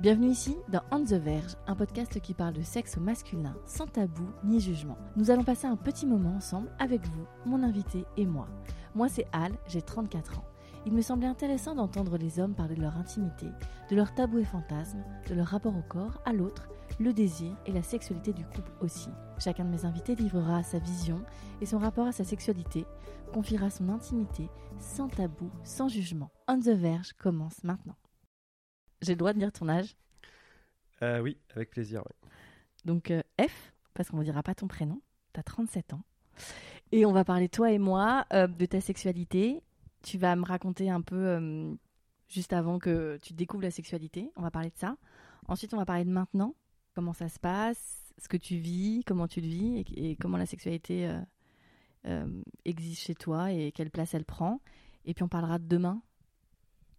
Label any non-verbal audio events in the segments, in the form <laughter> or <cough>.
Bienvenue ici dans On the Verge, un podcast qui parle de sexe masculin sans tabou ni jugement. Nous allons passer un petit moment ensemble avec vous, mon invité et moi. Moi c'est Al, j'ai 34 ans. Il me semblait intéressant d'entendre les hommes parler de leur intimité, de leurs tabous et fantasmes, de leur rapport au corps, à l'autre, le désir et la sexualité du couple aussi. Chacun de mes invités livrera sa vision et son rapport à sa sexualité, confiera son intimité, sans tabou, sans jugement. On the Verge commence maintenant. J'ai le droit de dire ton âge? Euh, oui, avec plaisir. Donc euh, F, parce qu'on ne dira pas ton prénom, tu as 37 ans. Et on va parler, toi et moi, euh, de ta sexualité. Tu vas me raconter un peu, juste avant que tu découvres la sexualité, on va parler de ça. Ensuite, on va parler de maintenant, comment ça se passe, ce que tu vis, comment tu le vis, et, et comment la sexualité existe chez toi et quelle place elle prend. Et puis on parlera de demain.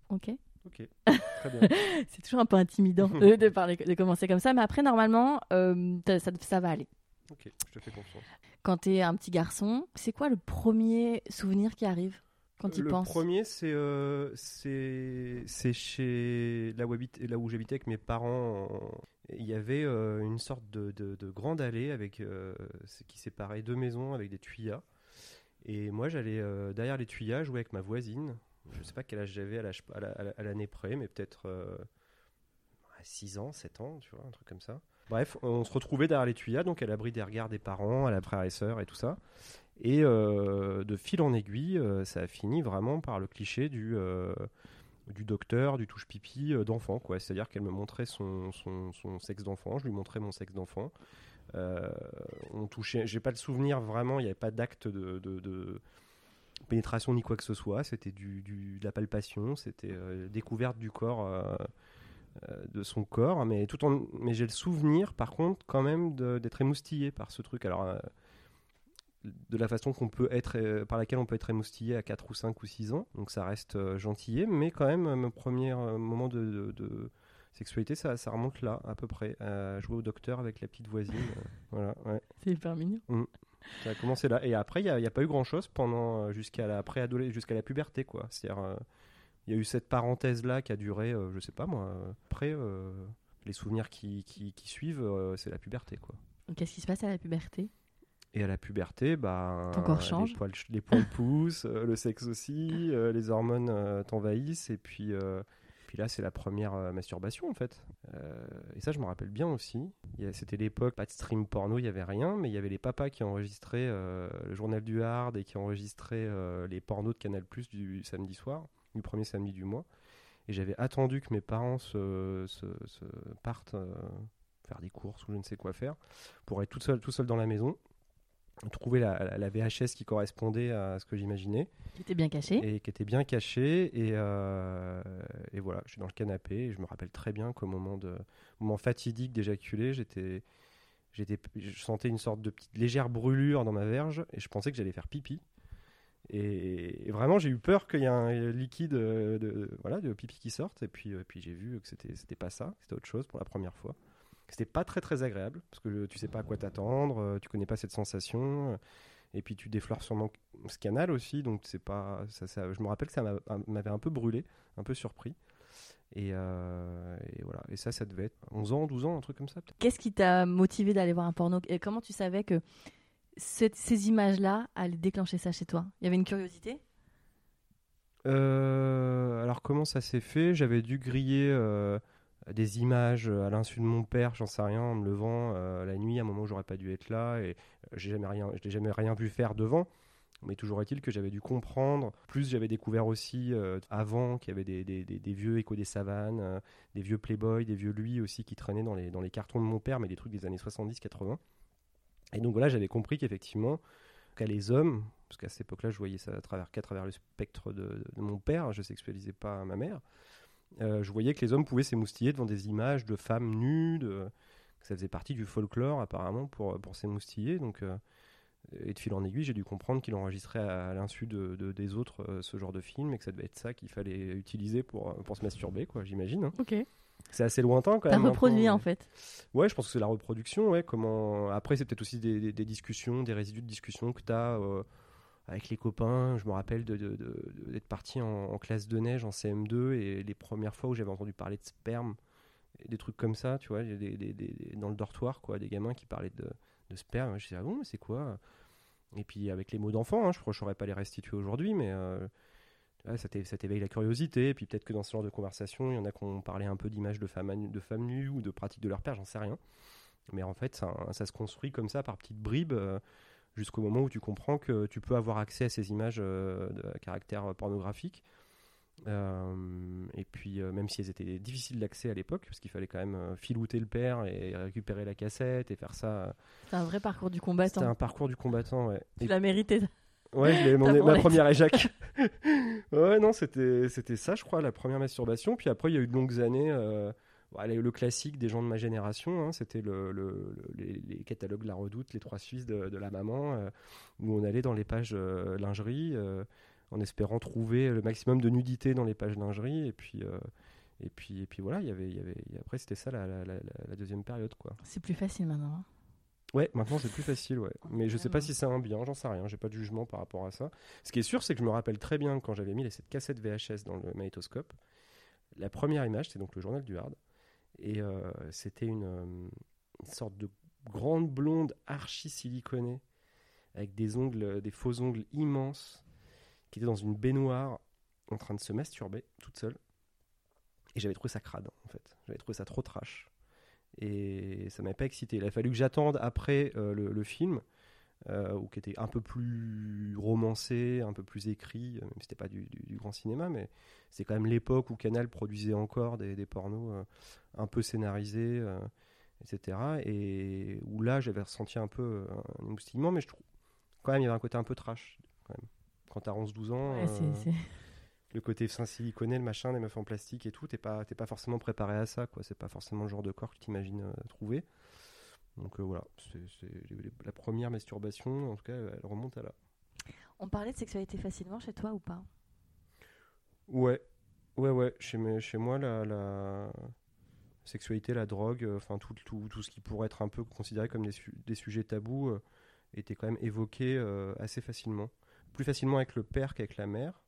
Ok? Ok, <laughs> très bien. <laughs> c'est toujours un peu intimidant de, <laughs> de parler, de commencer comme ça, mais après, normalement, euh, ça, ça va aller. Ok, je te fais confiance. Quand t'es un petit garçon, c'est quoi le premier souvenir qui arrive quand tu le penses? premier, c'est euh, c'est chez là où, habite, là où j'habitais avec mes parents. en- Il y avait euh, une sorte de, de- de grande allée avec euh, qui séparait deux maisons avec des tuyas. Et moi, j'allais euh, derrière les tuyas jouer avec ma voisine. Je sais pas quel âge j'avais à l'année près, mais peut-être euh, 6 ans, 7 ans, tu vois, un truc comme ça. Bref, on se retrouvait derrière les tuyas, donc à l'abri des regards des parents, à la frères et sœurs et tout ça. Et euh, de fil en aiguille, euh, ça a fini vraiment par le cliché du, euh, docteur, du touche-pipi d'enfant. quoi. C'est-à-dire qu'elle me montrait son, sexe d'enfant, je lui montrais mon sexe d'enfant. On touchait, j'ai pas le souvenir vraiment, il n'y avait pas d'acte de pénétration ni quoi que ce soit. C'était du, du- de la palpation, c'était euh, découverte du corps. euh, euh, de son corps, mais tout en, mais j'ai le souvenir, par contre, quand même, d'être émoustillé par ce truc. Alors, de la façon qu'on peut être, par laquelle on peut être émoustillé à 4 ou 5 ou 6 ans. Donc ça reste gentillé, mais quand même, mon premier moment de, de- de sexualité, ça, ça remonte là, à peu près. à jouer au docteur avec la petite voisine. voilà, ouais. C'est hyper mignon. Ça a commencé là. Et après, il n'y a, pas eu grand-chose pendant euh, jusqu'à la jusqu'à la puberté, quoi. C'est-à-dire, euh, il y a eu cette parenthèse-là qui a duré, euh, je sais pas moi. Après, euh, les souvenirs qui, qui, qui suivent, c'est la puberté, quoi. Qu'est-ce qui se passe à la puberté? Et à la puberté, bah, Ton corps change. Les poils, les poils poussent, le sexe aussi, les hormones t'envahissent, et puis, puis là, c'est la première euh, masturbation en fait. Euh, et ça, je me rappelle bien aussi. C'était l'époque, pas de stream porno, il y avait rien, mais il y avait les papas qui enregistraient euh, le journal du Hard et qui enregistraient les pornos de Canal Plus du samedi soir, du premier samedi du mois. Et j'avais attendu que mes parents se, partent faire des courses ou je ne sais quoi faire pour être tout seul, tout seul dans la maison trouver la, VHS qui correspondait à ce que j'imaginais. Qui était bien caché. et qui était bien cachée. Et, euh, et voilà je suis dans le canapé et je me rappelle très bien qu'au moment de moment fatidique d'éjaculer j'étais j'étais je sentais une sorte de petite légère brûlure dans ma verge et je pensais que j'allais faire pipi. Et, et vraiment j'ai eu peur qu'il y ait un liquide euh, de, voilà de pipi qui sorte. Et puis euh, puis j'ai vu que c'était c'était pas ça c'était autre chose pour la première fois c'était pas très très agréable parce que tu sais pas à quoi t'attendre, euh, tu connais pas cette sensation, euh, et puis tu déflores sûrement ce canal aussi, donc c'est pas. Ça, ça- je me rappelle que ça m'a- m'avait un peu brûlé, un peu surpris. Et, euh, et voilà, et ça, ça devait être 11 ans, 12 ans, un truc comme ça. Qu'est-ce qui t'a motivé d'aller voir un porno? Et comment tu savais que cette- ces images-là allaient déclencher ça chez toi? Il y avait une curiosité? Euh, alors comment ça s'est fait? J'avais dû griller euh, des images à l'insu de mon père, j'en sais rien, en me levant euh, la nuit, à un moment où j'aurais pas dû être là, et euh, je n'ai jamais rien vu faire devant. Mais toujours est-il que j'avais dû comprendre. Plus j'avais découvert aussi euh, avant qu'il y avait des, vieux échos des savanes, euh, des vieux Playboy, des vieux lui aussi qui traînaient dans les, cartons de mon père, mais des trucs des années 70-80. Et donc voilà, j'avais compris qu'effectivement, qu'à les hommes, parce qu'à cette époque-là, je voyais ça à travers, qu'à travers le spectre de, de mon père, je sexualisais pas ma mère. Euh, je voyais que les hommes pouvaient s'émoustiller devant des images de femmes nues, de, que ça faisait partie du folklore apparemment pour, pour s'émoustiller. Donc, euh, et de fil en aiguille, j'ai dû comprendre qu'il enregistrait à, à l'insu de, de- des autres euh, ce genre de film et que ça devait être ça qu'il fallait utiliser pour, pour se masturber, quoi, j'imagine. hein. Ok. C'est assez lointain quand T'as même. reproduit en fait. Ouais, je pense que c'est la reproduction. Ouais, comment... Après, c'est peut-être aussi des, des- des discussions, des résidus de discussion que tu as avec les copains. Je me rappelle d'être parti en, classe de neige en CM2 et les premières fois où j'avais entendu parler de sperme, des trucs comme ça, tu vois, dans le dortoir, quoi, des gamins qui parlaient de, sperme. Je disais, ah bon, mais c'est quoi? Et puis avec les mots d'enfant, hein, je crois que je saurais pas les restituer aujourd'hui, mais. euh, ça t'é- ça t'éveille la curiosité, et puis peut-être que dans ce genre de conversation, il y en a qui ont parlé un peu d'images de femmes, nues ou de pratiques de leur père, j'en sais rien. Mais en fait, ça, ça se construit comme ça par petites bribes euh, jusqu'au moment où tu comprends que tu peux avoir accès à ces images euh, de caractère pornographique. Euh, et puis, euh, même si elles étaient difficiles d'accès à l'époque, parce qu'il fallait quand même euh, filouter le père et récupérer la cassette et faire ça. euh, C'est un vrai parcours du C'était combattant. un parcours du combattant, ouais. Tu Et l'as mérité. Ouais, je l'ai- <laughs> mon- ma première éjac. <laughs> ouais, non, c'était c'était ça, je crois, la première masturbation. Puis après, il y a eu de longues années. Voilà, le classique des gens de ma génération, hein, c'était le, le- le- les, les catalogues La Redoute, les Trois Suisses de, de la maman, euh, où on allait dans les pages euh, lingerie, euh, en espérant trouver le maximum de nudité dans les pages lingerie. Et puis, et puis, et puis voilà, il y avait, il y avait, et après, c'était ça la, la- la- la deuxième période, quoi. C'est plus facile maintenant. hein. Ouais, maintenant c'est plus facile, ouais. Mais je sais pas si c'est un bien, j'en sais rien, j'ai pas de jugement par rapport à ça. Ce qui est sûr, c'est que je me rappelle très bien quand j'avais mis les- cette cassette VHS dans le magnétoscope. La première image, c'est donc le journal du Hard. Et euh, c'était une, euh, une sorte de grande blonde archi siliconée, avec des ongles, des faux ongles immenses, qui était dans une baignoire en train de se masturber toute seule. Et j'avais trouvé ça crade, en fait. J'avais trouvé ça trop trash et ça m'avait pas excité. Il a fallu que j'attende après euh, le film, euh, ou qui était un peu plus romancé, un peu plus écrit, euh, même si c'était pas du, du- du grand cinéma, mais c'est quand même l'époque où Canal produisait encore des, des pornos euh, un peu scénarisés, euh, etc. Et où là, j'avais ressenti un peu un émoustillement, mais je trouve quand même il y avait un côté un peu trash. Quand, même. quand t'as 11-12 ans, Ouais, le côté fin siliconé, le machin, les meufs en plastique et tout, t'es pas, t'es pas forcément préparé à ça, quoi. C'est pas forcément le genre de corps que tu t'imagines trouver. Donc euh, voilà, c'est, la première masturbation, en tout cas, elle remonte à là. On parlait de sexualité facilement chez toi ou pas? Ouais, ouais, ouais. Chez, mes- chez moi, la, la sexualité, la drogue, euh, enfin tout, tout, tout ce qui pourrait être un peu considéré comme des, su- des sujets tabous euh, était quand même évoqué assez facilement. Plus facilement avec le père qu'avec la mère.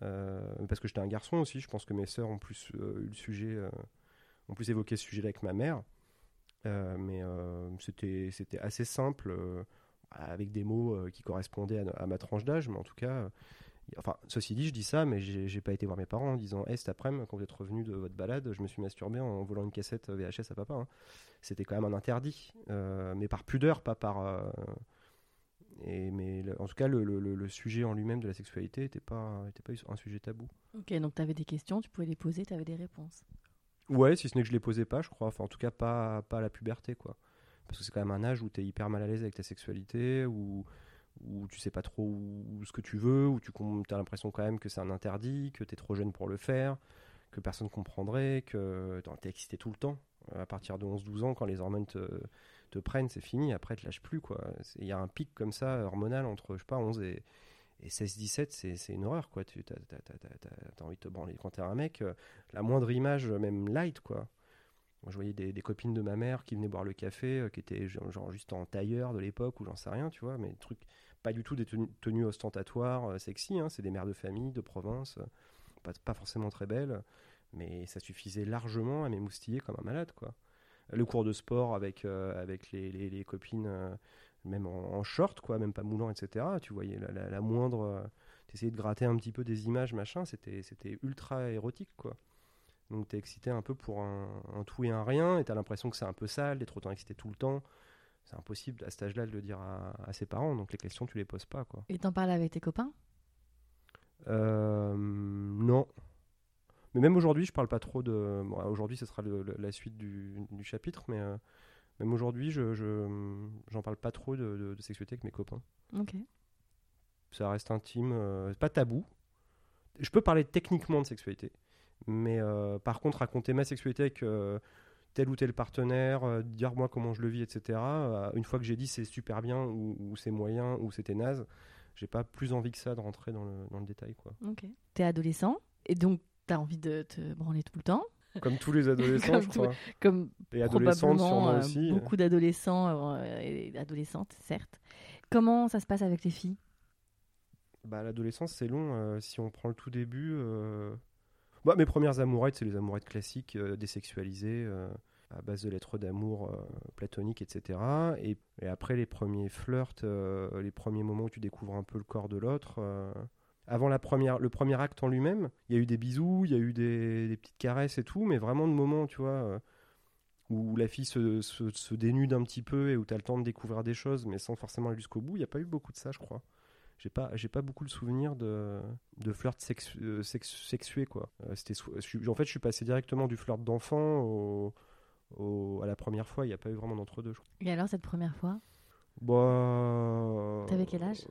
Parce que j'étais un garçon aussi, je pense que mes sœurs ont plus eu le sujet, ont plus évoqué ce sujet-là avec ma mère. Euh, mais euh, c'était c'était assez simple, euh, avec des mots qui correspondaient à, ma tranche d'âge, mais en tout cas, Enfin, ceci dit, je dis ça, mais j'ai j'ai pas été voir mes parents en disant Hey, cet après-midi, quand vous êtes revenu de votre balade, je me suis masturbé en volant une cassette VHS à papa. hein. C'était quand même un interdit, mais par pudeur, pas par. et, mais en tout cas, le sujet en lui-même de la sexualité n'était pas, était pas un sujet tabou. Ok, donc tu avais des questions, tu pouvais les poser, tu avais des réponses. Ouais, si ce n'est que je les posais pas, je crois. Enfin, en tout cas, pas, pas à la puberté, quoi. Parce que c'est quand même un âge où tu es hyper mal à l'aise avec ta sexualité, où, où tu sais pas trop où- ce que tu veux, où tu as l'impression quand même que c'est un interdit, que tu es trop jeune pour le faire, que personne comprendrait, que tu es excité tout le temps. À partir de 11-12 ans, quand les hormones te, te prennent, c'est fini, après, tu lâches plus, quoi. Il y a un pic comme ça, hormonal, entre, je sais pas, 11 et, et 16-17, c'est une horreur, quoi. Tu as, envie de te branler. Quand t'es un mec, euh, la moindre image, même light, quoi. Je voyais des, copines de ma mère qui venaient boire le café, euh, qui étaient genre, juste en tailleur de l'époque, ou j'en sais rien, tu vois, mais des trucs, pas du tout des tenues, ostentatoires, euh, sexy, hein, c'est des mères de famille, de province, euh, pas, pas forcément très belles, mais ça suffisait largement à m'émoustiller comme un malade, quoi. Le cours de sport avec, euh, avec les, les- copines, euh, même en, en short, quoi, même pas moulant, etc. Tu voyais la, la- la moindre. euh, T'essayais de gratter un petit peu des images, machin, c'était c'était ultra érotique, quoi. Donc t'es excité un peu pour un, un tout et un rien, et t'as l'impression que c'est un peu sale, d'être autant excité tout le temps. C'est impossible à cet âge-là de le dire à, à ses parents, donc les questions tu les poses pas, quoi. Et t'en parles avec tes copains? Euh, non. Mais même aujourd'hui, je parle pas trop de. bon, aujourd'hui, ce sera le- le- la suite du, du chapitre, mais euh, Même aujourd'hui, je, je j'en parle pas trop de, de- de sexualité avec mes copains. Ok. Ça reste intime, euh, pas tabou. Je peux parler techniquement de sexualité, mais euh, par contre, raconter ma sexualité avec euh, tel ou tel partenaire, dire moi comment je le vis, etc. une fois que j'ai dit c'est super bien ou, ou c'est moyen ou c'était naze, j'ai pas plus envie que ça de rentrer dans le, dans le détail. Quoi. Ok. T'es adolescent et donc t'as envie de te branler tout le temps, Comme tous les <laughs> adolescents, Comme je crois. comme Et adolescentes sûrement euh, aussi. beaucoup d'adolescents euh, et d'adolescentes, certes. Comment ça se passe avec les filles? Bah, l'adolescence, c'est long. euh, si on prend le tout début. Bah, mes premières amourettes, c'est les amourettes classiques, désexualisées, à base de lettres d'amour platoniques, etc. Et, et après, les premiers flirts, les premiers moments où tu découvres un peu le corps de l'autre. Avant la première, le premier acte en lui-même, il y a eu des bisous, il y a eu des, des petites caresses et tout, mais vraiment de moments, tu vois, euh, où la fille se, se- se dénude un petit peu et où tu as le temps de découvrir des choses, mais sans forcément aller jusqu'au bout. Il n'y a pas eu beaucoup de ça, je crois. J'ai pas j'ai pas beaucoup le souvenir de de flirt sexu- euh, sex- sexué quoi. Euh, c'était en fait je suis passé directement du flirt d'enfant au, au- à la première fois. Il n'y a pas eu vraiment d'entre deux je crois. Et alors cette première fois? Bah T'avais quel âge?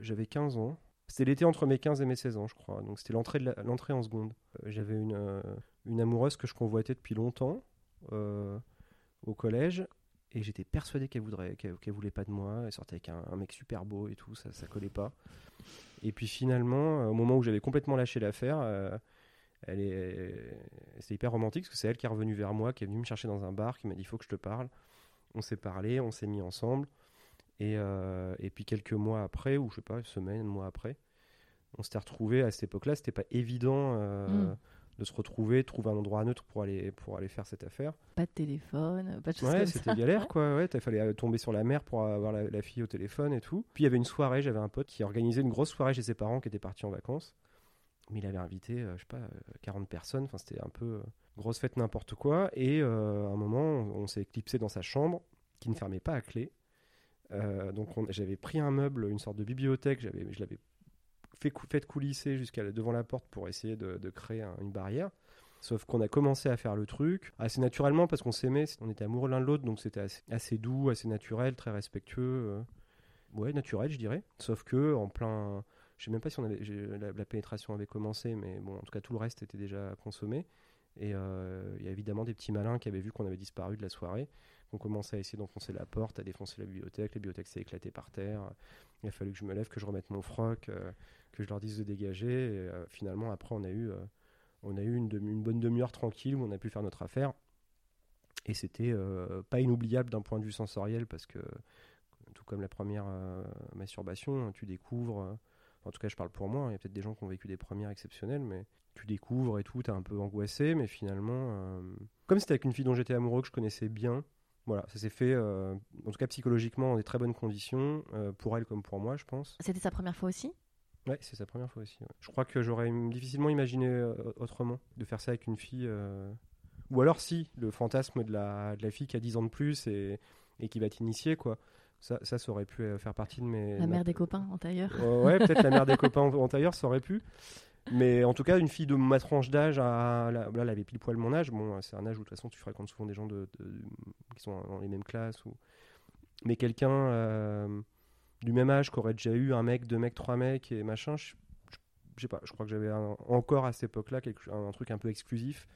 j'avais 15 ans c'était l'été entre mes 15 et mes 16 ans je crois. Donc c'était l'entrée l'entrée en seconde. Euh, j'avais une euh, une amoureuse que je convoitais depuis longtemps euh, au collège. Et j'étais persuadé qu'elle voudrait qu'elle qu'elle voulait pas de moi. Elle sortait avec un, mec super beau et tout. Ça ça collait pas. Et puis finalement au moment où j'avais complètement lâché l'affaire euh, elle est c'est hyper romantique parce que c'est elle qui est revenue vers moi qui est venue me chercher dans un bar qui m'a dit il faut que je te parle. On s'est parlé on s'est mis ensemble et, euh, et puis quelques mois après ou je sais pas une semaine un mois après on s'était retrouvés à cette époque-là c'était pas évident euh, Mm. de se retrouver de trouver un endroit neutre pour aller pour aller faire cette affaire Pas de téléphone, pas de choses Ouais, c'était galère quoi. Ouais, il fallait euh, tomber sur la mer pour avoir la, la fille au téléphone et tout. Puis il y avait une soirée, j'avais un pote qui organisait une grosse soirée chez ses parents qui étaient partis en vacances. Mais il avait invité, euh, je sais pas, euh, 40 personnes. Enfin, c'était un peu grosse fête n'importe quoi. Et à un moment, on, on s'est éclipsé dans sa chambre qui ne fermait pas à clé. Euh, donc on- j'avais pris un meuble, une sorte de bibliothèque, je l'avais fait, fait coulisser jusqu'à devant la porte pour essayer de, créer un- une barrière. Sauf qu'on a commencé à faire le truc assez naturellement parce qu'on s'aimait, on était amoureux l'un de l'autre, donc c'était assez, doux, assez naturel, très respectueux. euh. Ouais, naturel, je dirais. Sauf que en plein, je sais même pas si on la, la pénétration avait commencé, mais bon, en tout cas tout le reste était déjà consommé. Et euh, il y a évidemment des petits malins qui avaient vu qu'on avait disparu de la soirée, ont commencé à essayer d'enfoncer la porte, à défoncer la bibliothèque. La bibliothèque s'est éclatée par terre. Il a fallu que je me lève, que je remette mon froc, euh, que je leur dise de dégager. Euh, finalement, après, on a eu, euh, on une, bonne demi-heure tranquille où on a pu faire notre affaire. Et c'était pas inoubliable d'un point de vue sensoriel parce que, tout comme la première masturbation, tu découvres. en tout cas, je parle pour moi. Il y a peut-être des gens qui ont vécu des premières exceptionnelles, mais tu découvres et tout. T'es un peu angoissé, mais finalement, comme c'était avec une fille dont j'étais amoureux que je connaissais bien, voilà, ça s'est fait, euh, en tout cas psychologiquement, dans des très bonnes conditions, euh, pour elle comme pour moi, je pense. C'était sa première fois aussi? Ouais, c'est sa première fois aussi. ouais. Je crois que j'aurais difficilement imaginé euh, autrement de faire ça avec une fille. Ou alors si, le fantasme de la, de la fille qui a 10 ans de plus et, et qui va t'initier, quoi. Ça, ça, ça aurait pu faire partie de mes... La mère des copains en tailleur Euh, ouais, peut-être la mère des <laughs> copains tailleur, ça aurait pu. Mais en tout cas, une fille de ma tranche d'âge, à, là, elle avait pile poil mon âge. Bon, c'est un âge où de toute façon, tu fréquentes souvent des gens de, de- qui sont dans les mêmes classes. Ou... Mais quelqu'un euh, du même âge qui aurait déjà eu un mec, deux mecs, trois mecs et machin, je, sais pas, je crois que j'avais encore à cette époque-là un, un truc un peu exclusif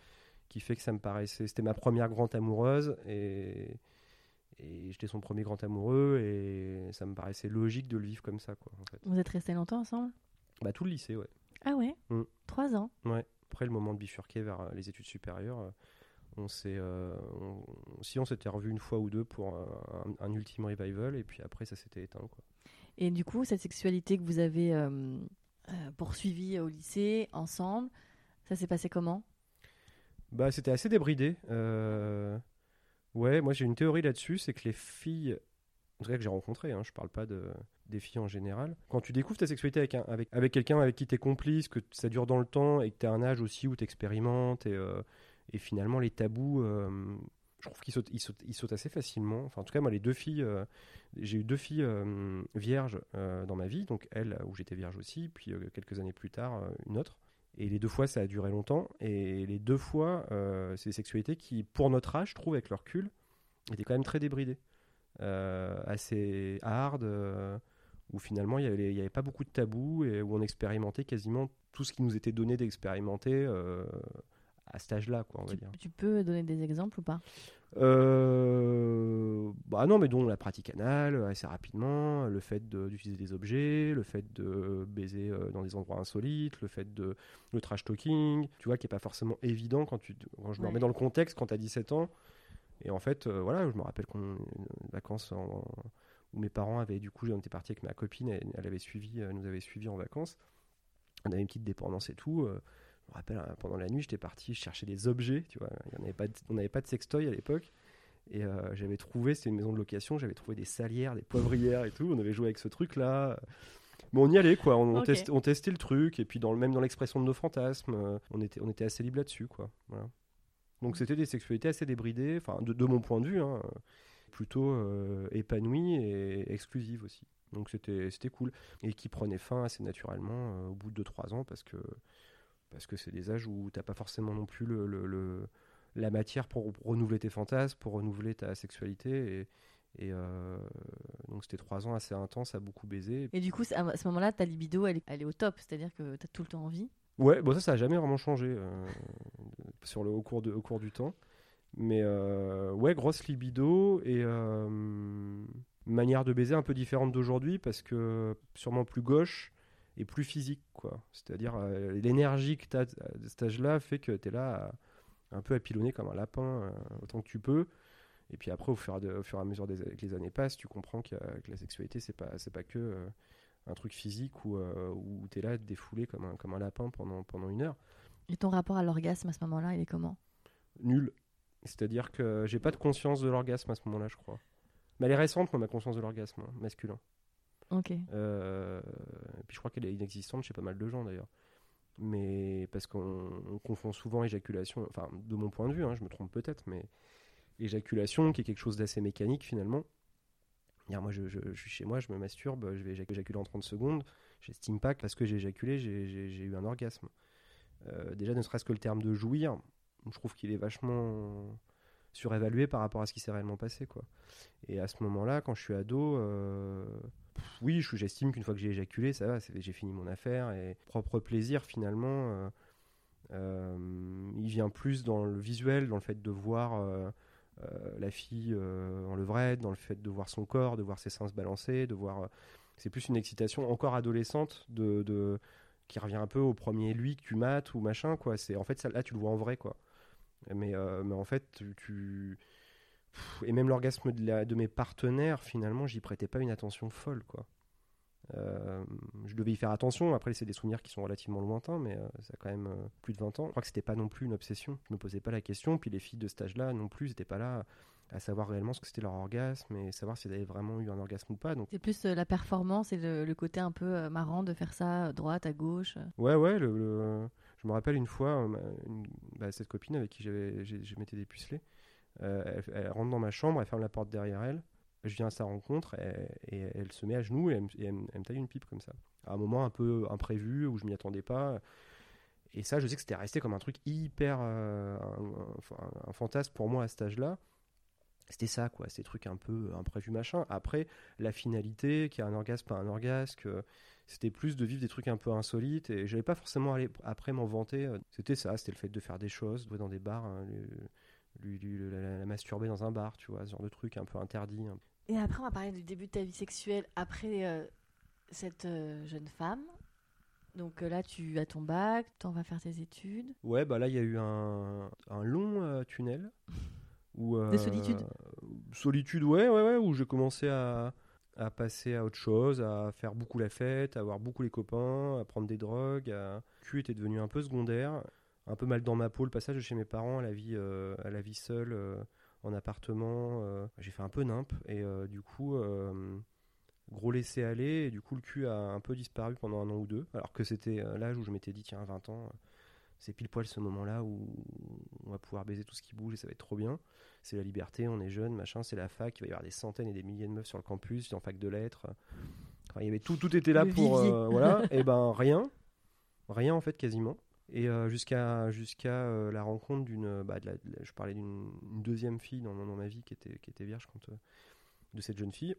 qui fait que ça me paraissait. C'était ma première grande amoureuse et. Et j'étais son premier grand amoureux et ça me paraissait logique de le vivre comme ça, quoi, en fait. Vous êtes restés longtemps ensemble? Bah, tout le lycée, ouais. Ah ouais Mm. Trois ans Ouais. Après le moment de bifurquer vers euh, les études supérieures, euh, on s'est, euh, on- si on s'était revu une fois ou deux pour un, un ultime revival, et puis après ça s'était éteint. Quoi. Et du coup, cette sexualité que vous avez euh, poursuivie au lycée, ensemble, ça s'est passé comment? Bah, c'était assez débridé. euh, Ouais, moi j'ai une théorie là-dessus, c'est que les filles, en tout cas que j'ai rencontrées, hein, je parle pas de, des filles en général, quand tu découvres ta sexualité avec, un- avec, avec quelqu'un avec qui tu es complice, que ça dure dans le temps et que tu as un âge aussi où tu expérimentes et, euh, et finalement les tabous, euh, je trouve qu'ils sautent, ils sautent, ils sautent assez facilement. Enfin, en tout cas, moi les deux filles, euh, j'ai eu deux filles vierges dans ma vie, donc elle où j'étais vierge aussi, puis quelques années plus tard une autre. Et les deux fois, ça a duré longtemps. Et les deux fois, c'est des sexualités qui, pour notre âge, je trouve, avec le recul, était quand même très débridé, assez hard, où finalement il n'y avait, pas beaucoup de tabous et où on expérimentait quasiment tout ce qui nous était donné d'expérimenter à cet âge-là, quoi, on va tu, dire. Tu peux donner des exemples ou pas? Euh, bah non, mais donc la pratique anale assez rapidement, le fait d'utiliser des objets, le fait de baiser euh, dans des endroits insolites, le fait de le trash talking, tu vois, qui est pas forcément évident quand tu quand je me remets dans le contexte quand tu as 17 ans. Et en fait, euh, voilà, je me rappelle qu'on vacances où mes parents avaient du coup, on était parti avec ma copine, elle, elle avait suivi, elle nous avait suivi en vacances. On avait une petite dépendance et tout me rappelle, hein, pendant la nuit, j'étais parti chercher des objets, tu vois. on n'avait pas de sextoy à l'époque. Et euh, j'avais trouvé, c'était une maison de location, j'avais trouvé des salières, des poivrières et tout. On avait joué avec ce truc-là. Mais on y allait, quoi. On, testait, le truc. Et puis, dans, même dans l'expression de nos fantasmes, euh, on, était, on était assez libre là-dessus, quoi. Voilà. Donc, c'était des sexualités assez débridées, enfin, de, mon point de vue, hein, plutôt euh, épanouies et exclusives aussi. Donc, c'était cool. Et qui prenait fin assez naturellement au bout de 2-3 ans parce que parce que c'est des âges où tu n'as pas forcément non plus le, la matière pour renouveler tes fantasmes, pour renouveler ta sexualité. Et, euh, donc c'était trois ans assez intenses à beaucoup baiser. Et du coup, à ce moment-là, ta libido, elle, elle est au top, c'est-à-dire que tu as tout le temps envie? Ouais, bon ça, ça a jamais vraiment changé euh, sur le, au, cours de, au cours du temps. Mais euh, ouais, grosse libido et manière de baiser un peu différente d'aujourd'hui parce que sûrement plus gauche et plus physique. quoi. C'est-à-dire, euh, l'énergie que tu as à cet âge-là fait que tu es là un peu à pilonner comme un lapin euh, autant que tu peux. Et puis après, au fur, au fur et à mesure des, que les années passent, tu comprends que, la sexualité, c'est pas, c'est pas que euh, un truc physique où, où tu es là défoulé comme un, comme un lapin pendant, pendant une heure. Et ton rapport à l'orgasme à ce moment-là, il est comment? Nul. C'est-à-dire que j'ai pas de conscience de l'orgasme à ce moment-là, je crois. Mais elle est récente, moi, ma conscience de l'orgasme hein, masculin. Ok. Euh, puis je crois qu'elle est inexistante chez pas mal de gens d'ailleurs. Mais parce qu'on confond souvent éjaculation, enfin de mon point de vue, hein, je me trompe peut-être, mais éjaculation qui est quelque chose d'assez mécanique finalement. moi je, suis chez moi, je me masturbe, je vais éjaculer en 30 secondes, j'estime pas que parce que j'ai éjaculé, j'ai eu un orgasme. Euh, déjà ne serait-ce que le terme de jouir, je trouve qu'il est vachement surévalué par rapport à ce qui s'est réellement passé. quoi. Et à ce moment-là, quand je suis ado, euh, oui, j'estime qu'une fois que j'ai éjaculé, ça va, j'ai fini mon affaire. Et propre plaisir, finalement, euh, euh, il vient plus dans le visuel, dans le fait de voir la fille en levrette, dans le fait de voir son corps, de voir ses seins se balancer, de voir. c'est plus une excitation encore adolescente de, qui revient un peu au premier lui que tu mates ou machin, quoi. C'est en fait là tu le vois en vrai, quoi. Mais, mais en fait, tu et même l'orgasme de, de, mes partenaires, finalement, j'y prêtais pas une attention folle, quoi. Euh, je devais y faire attention. Après, c'est des souvenirs qui sont relativement lointains, mais euh, ça a quand même euh, plus de 20 ans. Je crois que c'était pas non plus une obsession. Je me posais pas la question. Puis les filles de cet âge-là non plus, n'étaient pas là à savoir réellement ce que c'était leur orgasme et savoir si elles avaient vraiment eu un orgasme ou pas. Donc c'est plus la performance et le, côté un peu marrant de faire ça à droite, à gauche. Ouais, ouais. Le, Je me rappelle une fois, bah, cette copine avec qui je m'étais dépucelé. Euh, elle, rentre dans ma chambre, elle ferme la porte derrière elle. Je viens à sa rencontre et, elle se met à genoux et, elle, me taille une pipe comme ça. À un moment un peu imprévu où je m'y attendais pas. Et ça, je sais que c'était resté comme un truc hyper. Euh, un, fantasme pour moi à cet âge-là. C'était ça, quoi. Ces trucs un peu imprévus, machin. Après, la finalité, qui a un orgasme, pas un orgasme, c'était plus de vivre des trucs un peu insolites. Et j'allais pas forcément aller après m'en vanter. C'était ça, c'était le fait de faire des choses, de dans des bars. Hein, lui, la, masturber dans un bar, tu vois, ce genre de truc un peu interdit. Hein. Et après, on va parler du début de ta vie sexuelle après euh, cette euh, jeune femme. Donc euh, là, tu as ton bac, tu vas faire tes études. Ouais, bah là, il y a eu un, un long tunnel. <laughs> Où, de solitude Solitude, ouais, ouais, ouais, où j'ai commencé à, à, passer à autre chose, à faire beaucoup la fête, à avoir beaucoup les copains, à prendre des drogues. À... Le cul était devenu un peu secondaire un peu mal dans ma peau le passage de chez mes parents à la vie, euh, à la vie seule euh, en appartement. Euh. j'ai fait un peu nimp et du coup, gros laisser aller. Et du coup, le cul a un peu disparu pendant un an ou deux. Alors que c'était l'âge où je m'étais dit, tiens, 20 ans, c'est pile poil ce moment-là où on va pouvoir baiser tout ce qui bouge et ça va être trop bien. C'est la liberté, on est jeune, machin, c'est la fac, il va y avoir des centaines et des milliers de meufs sur le campus, en fac de lettres. il y avait tout, tout était là pour. voilà, <laughs> et ben rien. Rien en fait, quasiment. Et euh, jusqu'à jusqu'à euh, la rencontre d'une. Bah, je parlais d'une une deuxième fille dans, dans ma vie qui était, qui était vierge quand, euh, de cette jeune fille,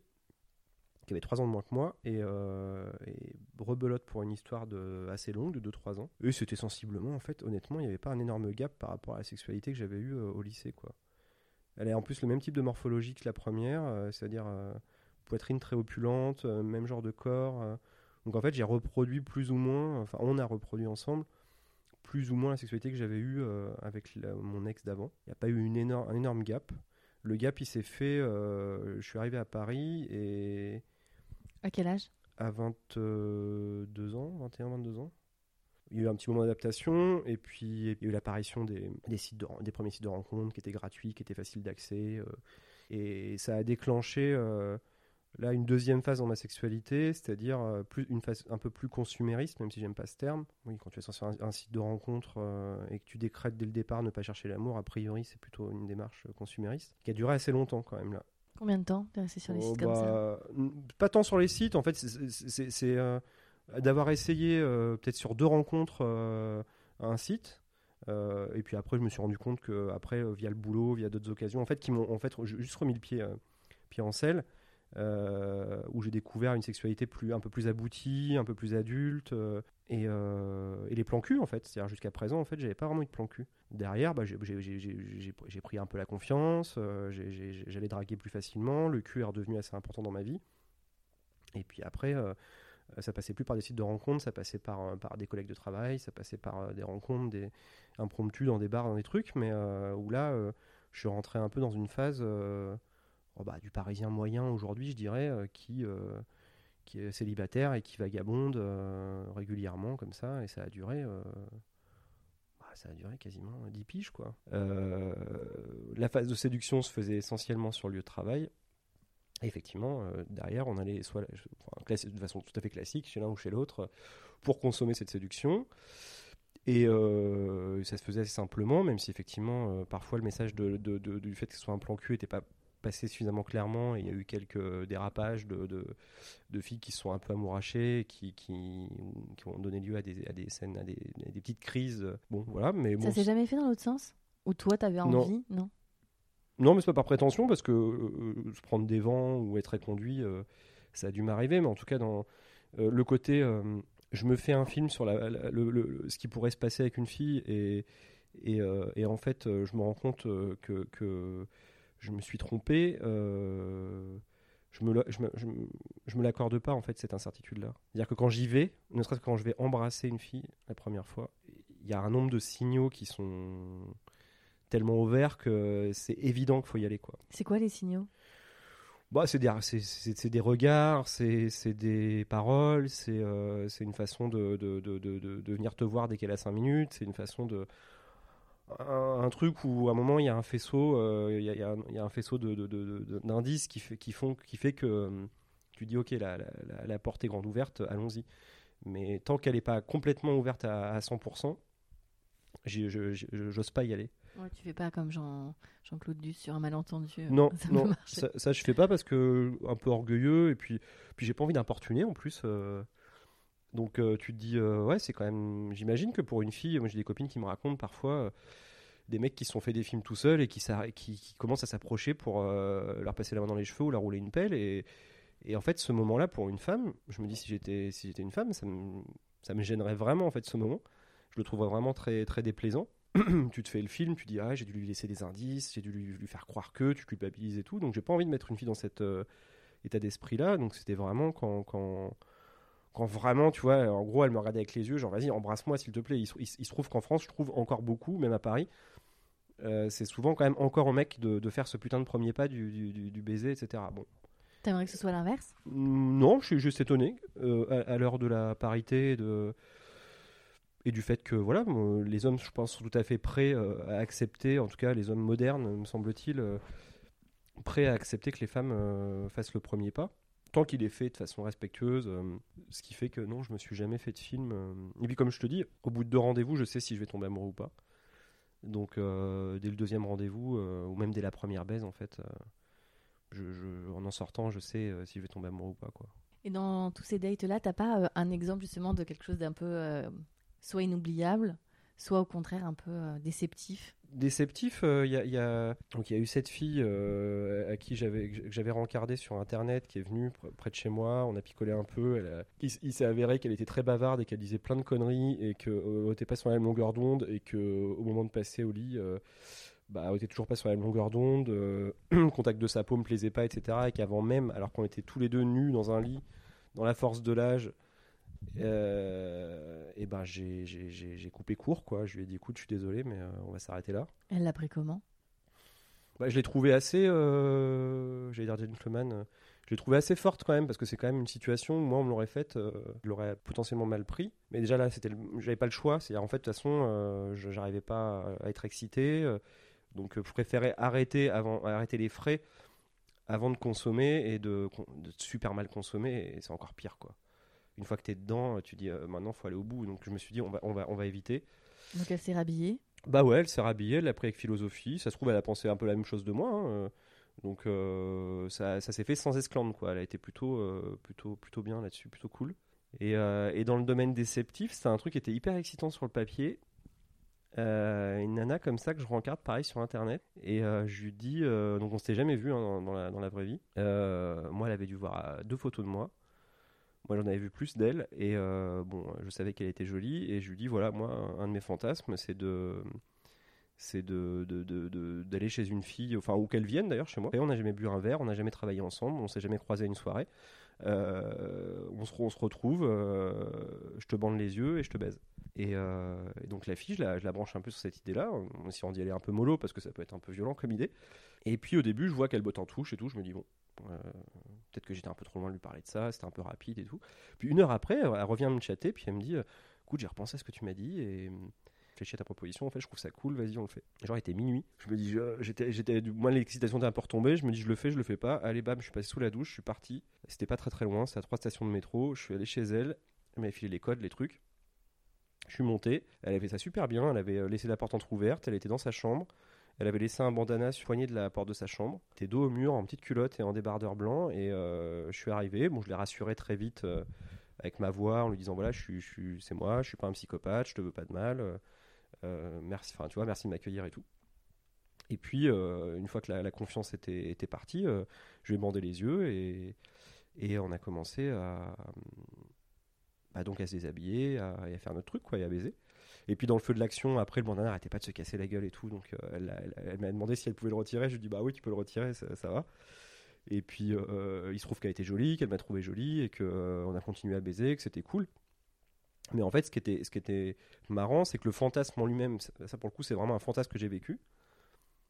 qui avait 3 ans de moins que moi, et, euh, et rebelote pour une histoire de, assez longue, de 2-3 ans. Et c'était sensiblement, en fait, honnêtement, il n'y avait pas un énorme gap par rapport à la sexualité que j'avais eue euh, au lycée, quoi. Elle a en plus le même type de morphologie que la première, euh, c'est-à-dire poitrine très opulente, même genre de corps. Donc en fait, j'ai reproduit plus ou moins, enfin on a reproduit ensemble plus ou moins la sexualité que j'avais eue avec mon ex d'avant. Il n'y a pas eu une énorme, un énorme gap. Le gap, il s'est fait, je suis arrivé à Paris et À quel âge? À 22 ans, 21, 22 ans. Il y a eu un petit moment d'adaptation, et puis il y a eu l'apparition des, des, sites de des premiers sites de rencontres qui étaient gratuits, qui étaient faciles d'accès. euh, et ça a déclenché euh, là une deuxième phase dans ma sexualité, c'est-à-dire euh, une phase un peu plus consumériste, même si j'aime pas ce terme. Oui, quand tu es sur un, un site de rencontre et que tu décrètes dès le départ ne pas chercher l'amour, a priori c'est plutôt une démarche consumériste, qui a duré assez longtemps quand même là. Combien de temps t'es resté sur les Oh, sites comme ça bah, Pas tant sur les sites, en fait, c'est- euh, d'avoir essayé euh, peut-être sur deux rencontres euh, un site. et puis après, je me suis rendu compte que après, via le boulot, via d'autres occasions, en fait, qui m'ont en fait ju- juste remis le pied, pied en selle, euh, où j'ai découvert une sexualité plus, un peu plus aboutie, un peu plus adulte, euh, et, euh, et les plans cul, en fait. C'est-à-dire jusqu'à présent, en fait, j'avais pas vraiment eu de plan cul. Derrière, bah, j'ai- pris un peu la confiance, j'allais draguer plus facilement, le cul est redevenu assez important dans ma vie. Et puis après, ça passait plus par des sites de rencontres, ça passait par, des collègues de travail, ça passait par des rencontres, des impromptus dans des bars, dans des trucs, mais où là, je suis rentré un peu dans une phase oh bah, du parisien moyen aujourd'hui, je dirais, euh, qui, euh, qui est célibataire et qui vagabonde euh, régulièrement comme ça, et ça a duré. bah, ça a duré quasiment 10 piges, quoi. La phase de séduction se faisait essentiellement sur le lieu de travail. Et effectivement, derrière, on allait soit de façon tout à fait classique, chez l'un ou chez l'autre, pour consommer cette séduction. Et ça se faisait assez simplement, même si effectivement, parfois, le message du fait que ce soit un plan cul n'était pas passé suffisamment clairement. Et il y a eu quelques dérapages de, de, de filles qui se sont un peu amourachées, qui, qui, qui ont donné lieu à des, à des scènes, à des, à des petites crises. Bon, voilà, mais bon. Ça s'est jamais fait dans l'autre sens? Ou toi, t'avais Non. envie? Non. Non, mais c'est pas par prétention, parce que euh, se prendre des vents ou être conduit, euh, ça a dû m'arriver. Mais en tout cas, dans euh, le côté, euh, je me fais un film sur la, la- le- le- ce qui pourrait se passer avec une fille, et, et, euh, et en fait, euh, je me rends compte euh, que, que je me suis trompé. euh, je me, je me, je me- je me l'accorde pas, en fait, cette incertitude-là. C'est-à-dire que quand j'y vais, ne serait-ce que quand je vais embrasser une fille la première fois, il y a un nombre de signaux qui sont tellement ouverts que c'est évident qu'il faut y aller, quoi. C'est quoi les signaux? Bah, c'est des, regards, c'est, des paroles, c'est, euh, une façon de, de, de, de, de- de venir te voir dès qu'elle a 5 minutes, c'est une façon de. Un, un truc où à un moment il y a un faisceau, euh, il y, a, y un, il y a un faisceau d'indices qui fait, qui, font, qui fait que euh, tu dis ok, la, la, porte est grande ouverte, allons-y. Mais tant qu'elle n'est pas complètement ouverte à, à 100%, j'y- je, je, je- j'ose pas y aller. Ouais, Tu fais pas comme Jean, Jean-Claude Duss sur un malentendu. euh, Non, <laughs> ça non, ça, ça, je fais pas parce que un peu orgueilleux et puis puis j'ai pas envie d'importuner en plus. euh. Donc euh, tu te dis euh, ouais c'est quand même. J'imagine que pour une fille, moi j'ai des copines qui me racontent parfois euh, des mecs qui se sont fait des films tout seuls et qui, qui, commencent à s'approcher pour leur passer la main dans les cheveux ou leur rouler une pelle et en fait ce moment-là pour une femme, je me dis si j'étais si une femme ça me ça me gênerait vraiment en fait ce moment. Je le trouverais vraiment très très déplaisant <clears throat> tu te fais le film, tu dis ah j'ai dû lui laisser des indices, j'ai dû lui, faire croire que, tu culpabilises et tout, donc j'ai pas envie de mettre une fille dans cet état d'esprit là, donc c'était vraiment quand quand vraiment tu vois, en gros elle me regardait avec les yeux, genre vas-y embrasse-moi s'il te plaît. Il, se- il se- il se trouve qu'en France, je trouve encore beaucoup, même à Paris, euh, c'est souvent quand même encore au mec de, de faire ce putain de premier pas du, du, du- du baiser, etc. Bon, T'aimerais que ce soit l'inverse? Non, je suis juste étonné euh, à, à l'heure de la parité et de et du fait que voilà, les hommes, je pense, sont tout à fait prêts euh, à accepter, en tout cas les hommes modernes, me semble-t-il, prêts à accepter que les femmes euh, fassent le premier pas, tant qu'il est fait de façon respectueuse. euh, ce qui fait que non, je me suis jamais fait de film. euh. Et puis comme je te dis, au bout de deux rendez-vous, je sais si je vais tomber amoureux ou pas. Donc euh, dès le deuxième rendez-vous, ou même dès la première baise, en fait. en en sortant, je sais si je vais tomber amoureux ou pas. Quoi. Et dans tous ces dates-là, t'as pas un exemple justement de quelque chose d'un peu soit inoubliable, soit au contraire un peu déceptif? Déceptif, il euh, y, a, il y a eu cette fille euh, à qui j'avais que j'avais rencardé sur internet qui est venue près de chez moi. On a picolé un peu. Elle il, s'est avéré qu'elle était très bavarde et qu'elle disait plein de conneries et qu'on n'était pas sur la même longueur d'onde et que au moment de passer au lit, bah, on était toujours pas sur la même longueur d'onde. le <clears throat> contact de sa peau me plaisait pas, etc. Et qu'avant même, alors qu'on était tous les deux nus dans un lit, dans la force de l'âge, euh, et ben j'ai coupé court quoi. Je lui ai dit écoute, je suis désolé, mais euh, on va s'arrêter là. Elle l'a pris comment? Bah, Je l'ai trouvé assez, euh, j'allais dire gentleman. Je l'ai trouvé assez forte quand même parce que c'est quand même une situation. Moi, on me l'aurait faite, je l'aurais potentiellement mal pris. Mais déjà là, c'était, j'avais pas le choix. C'est en fait de toute façon, je j'arrivais pas à être excité. donc, je préférais arrêter avant, arrêter les frais avant de consommer et de, de super mal consommer. Et c'est encore pire quoi une fois que tu es dedans, tu dis euh, maintenant, il faut aller au bout. Donc je me suis dit, on va, on va, on va éviter. Donc elle s'est rhabillée Bah ouais, elle s'est rhabillée, elle l'a pris avec philosophie. Ça se trouve, elle a pensé un peu la même chose de moi. Hein, euh. Donc euh, ça, ça s'est fait sans esclandre, quoi. Elle a été plutôt, plutôt, plutôt bien là-dessus, plutôt cool. Et, et, dans le domaine déceptif, c'est un truc qui était hyper excitant sur le papier. une nana comme ça que je rencarde pareil sur internet et je lui dis donc on s'était jamais vu hein, dans, la, dans, la, vraie vie moi elle avait dû voir deux photos de moi moi, j'en avais vu plus d'elle et euh, bon, je savais qu'elle était jolie et je lui dis voilà, moi, un, de mes fantasmes, c'est de c'est de, d'aller chez une fille, enfin, ou qu'elle vienne d'ailleurs chez moi. Et on n'a jamais bu un verre, on n'a jamais travaillé ensemble, on s'est jamais croisé à une soirée. Euh, on, se, on, se, retrouve, euh, je te bande les yeux et je te baise. Et, donc la fille, je la, je la, branche un peu sur cette idée-là, on s'y d'y aller un peu mollo parce que ça peut être un peu violent comme idée. Et puis au début, je vois qu'elle botte en touche et tout, je me dis bon, Peut-être que j'étais un peu trop loin de lui parler de ça, c'était un peu rapide et tout. Puis une heure après, elle revient me chatter, puis elle me dit Écoute, j'ai repensé à ce que tu m'as dit et réfléchis à ta proposition. En fait, je trouve ça cool, vas-y, on le fait. Genre, il était minuit. Je me dis J'étais, j'étais, moi, l'excitation était un peu retombée. Je me dis Je le fais, je le fais pas. Allez, bam, je suis passé sous la douche, je suis parti. C'était pas très très loin, c'est à trois stations de métro. Je suis allé chez elle, elle m'avait filé les codes, les trucs. Je suis monté, elle avait fait ça super bien, elle avait laissé la porte entrouverte, elle était dans sa chambre, elle avait laissé un bandana sur le poignet de la porte de sa chambre. T'es dos au mur, en petite culotte et en débardeur blanc. Et euh, je suis arrivé. Bon, je l'ai rassuré très vite euh, avec ma voix en lui disant voilà, je suis, c'est moi, je suis pas un psychopathe, je te veux pas de mal. Euh, merci, enfin, tu vois, merci de m'accueillir et tout. Et puis, une fois que la, confiance était, partie, je lui ai bandé les yeux et, et on a commencé à, bah, donc à se déshabiller, à, à, faire notre truc, quoi, et à baiser. Et puis dans le feu de l'action, après, le bandana n'arrêtait pas de se casser la gueule et tout. Donc euh, elle, m'a demandé si elle pouvait le retirer. Je lui ai dit bah oui, tu peux le retirer, ça, va. Et puis euh, il se trouve qu'elle était jolie, qu'elle m'a trouvé jolie et qu'on euh, a continué à baiser, que c'était cool. Mais en fait, ce qui était, ce qui était marrant, c'est que le fantasme en lui-même, ça pour le coup, c'est vraiment un fantasme que j'ai vécu.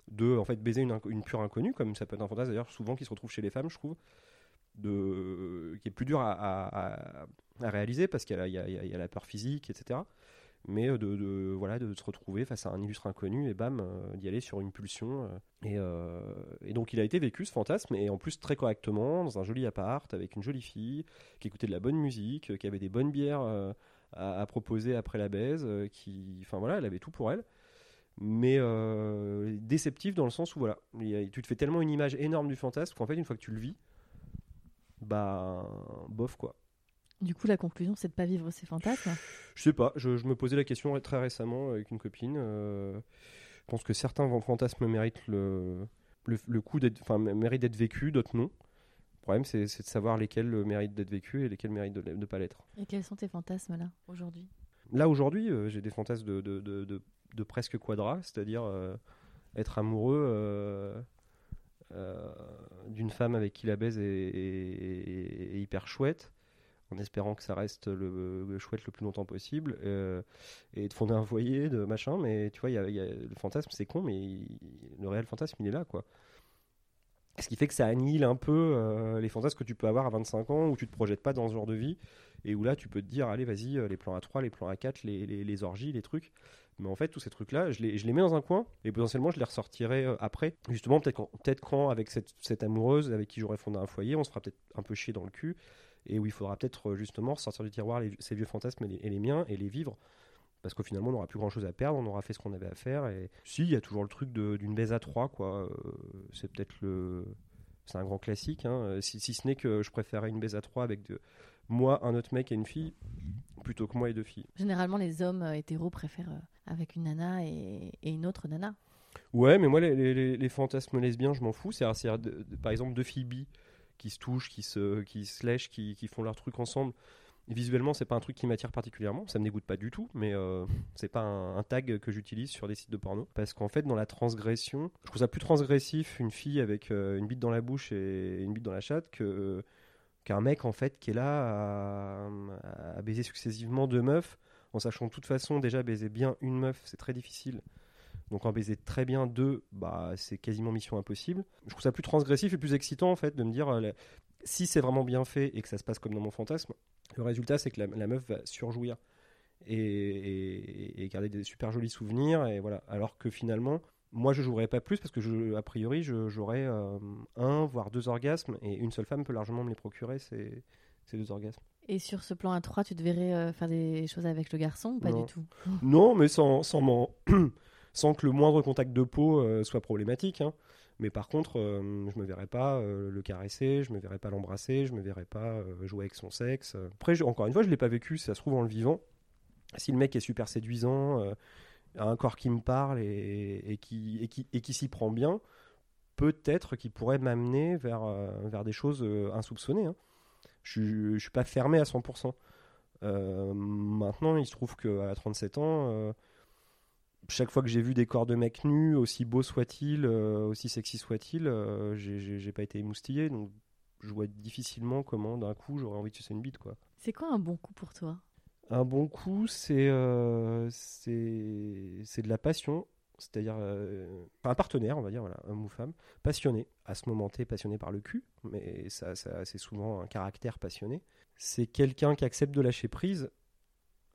De en fait baiser une, une, pure inconnue, comme ça peut être un fantasme d'ailleurs souvent qui se retrouve chez les femmes, je trouve, de, qui est plus dur à, réaliser parce qu'il y, a la peur physique, etc mais euh, de, voilà, de se retrouver face à un illustre inconnu et bam, euh, d'y aller sur une pulsion. Euh. Et, et, donc il a été vécu ce fantasme, et en plus très correctement, dans un joli appart, avec une jolie fille, qui écoutait de la bonne musique, qui avait des bonnes bières à, proposer après la baise, qui, enfin voilà, elle avait tout pour elle. Mais déceptif dans le sens où voilà, tu te fais tellement une image énorme du fantasme qu'en fait une fois que tu le vis, bah bof quoi. Du coup, la conclusion, c'est de pas vivre ses fantasmes Je sais pas. Je, me posais la question très récemment avec une copine. Euh, je pense que certains fantasmes méritent le, le, coup d'être, enfin, méritent d'être vécus, d'autres non. Le problème, c'est, de savoir lesquels méritent d'être vécus et lesquels méritent de ne pas l'être. Et quels sont tes fantasmes là, aujourd'hui? Là, aujourd'hui, euh, j'ai des fantasmes de, de, de, de, presque quadra, c'est-à-dire euh, être amoureux d'une femme avec qui la baise est hyper chouette en espérant que ça reste le, chouette le plus longtemps possible euh, et de fonder un foyer de machin mais tu vois y a, le fantasme c'est con mais le réel fantasme il est là quoi. Ce qui fait que ça annihile un peu euh, les fantasmes que tu peux avoir à 25 ans où tu te projettes pas dans ce genre de vie et où là tu peux te dire allez vas-y euh, les plans A3 les plans A4 les, les, orgies les trucs. Mais en fait tous ces trucs là je les, je les mets dans un coin et potentiellement je les ressortirai après. Justement peut-être quand, peut quand avec cette, cette amoureuse avec qui j'aurais fondé un foyer on se fera peut-être un peu chier dans le cul et où il faudra peut-être euh, justement sortir du tiroir ces vieux fantasmes et les, miens et les vivre parce qu'au final on n'aura plus grand chose à perdre, on aura fait ce qu'on avait à faire et si il y a toujours le truc d'une baise à trois quoi, euh, c'est peut-être le c'est un grand classique hein. si, si, ce n'est que je préférais une baise à trois avec de, moi, un autre mec et une fille, plutôt que moi et deux filles. Généralement, les hommes euh, hétéros préfèrent euh, avec une nana et, et une autre nana. Ouais, mais moi, les, les- les- fantasmes lesbiens, je m'en fous. C'est par exemple deux filles bi qui se touchent, qui se, qui se lèchent, qui, qui font leur truc ensemble. Visuellement, c'est pas un truc qui m'attire particulièrement. Ça me dégoûte pas du tout, mais euh, c'est pas un, tag que j'utilise sur des sites de porno. Parce qu'en fait, dans la transgression, je trouve ça plus transgressif une fille avec euh, une bite dans la bouche et une bite dans la chatte que qu'un mec en fait qui est là à, à baiser successivement deux meufs en sachant de toute façon déjà baiser bien une meuf, c'est très difficile. Donc en baiser très bien deux, bah c'est quasiment mission impossible. Je trouve ça plus transgressif et plus excitant en fait de me dire euh, si c'est vraiment bien fait et que ça se passe comme dans mon fantasme, le résultat c'est que la, la meuf va surjouir et, et- et garder des super jolis souvenirs et voilà. Alors que finalement, moi je jouerais pas plus parce que je, a priori j'aurais euh, un voire deux orgasmes et une seule femme peut largement me les procurer ces, ces deux orgasmes. Et sur ce plan à 3, tu te verrais euh, faire des choses avec le garçon ou pas Non. du tout? Non, mais sans, sans, m'en- <clears throat> sans que le moindre contact de peau euh, soit problématique. hein. Mais par contre, euh, je me verrais pas euh, le caresser, je me verrais pas l'embrasser, je me verrais pas euh, jouer avec son sexe. Après, encore une fois, je l'ai pas vécu, ça se trouve en le vivant. Si le mec est super séduisant, a un corps qui me parle et, qui, et qui, et qui s'y prend bien, peut-être qu'il pourrait m'amener vers, vers des choses insoupçonnées. hein. Je, je suis pas fermé à 100%. Euh, maintenant, il se trouve qu'à 37 ans, chaque fois que j'ai vu des corps de mecs nus, aussi beaux soient-ils, euh, aussi sexy soient-ils, euh, j'ai- pas été émoustillé. Donc, je vois difficilement comment d'un coup j'aurais envie de sucer une bite. Quoi. C'est quoi un bon coup pour toi? Un bon coup, c'est euh, c'est de la passion. C'est-à-dire euh, un partenaire, on va dire, voilà, homme ou femme, passionné, à ce moment T, passionné par le cul, mais ça, ça c'est souvent un caractère passionné. C'est quelqu'un qui accepte de lâcher prise,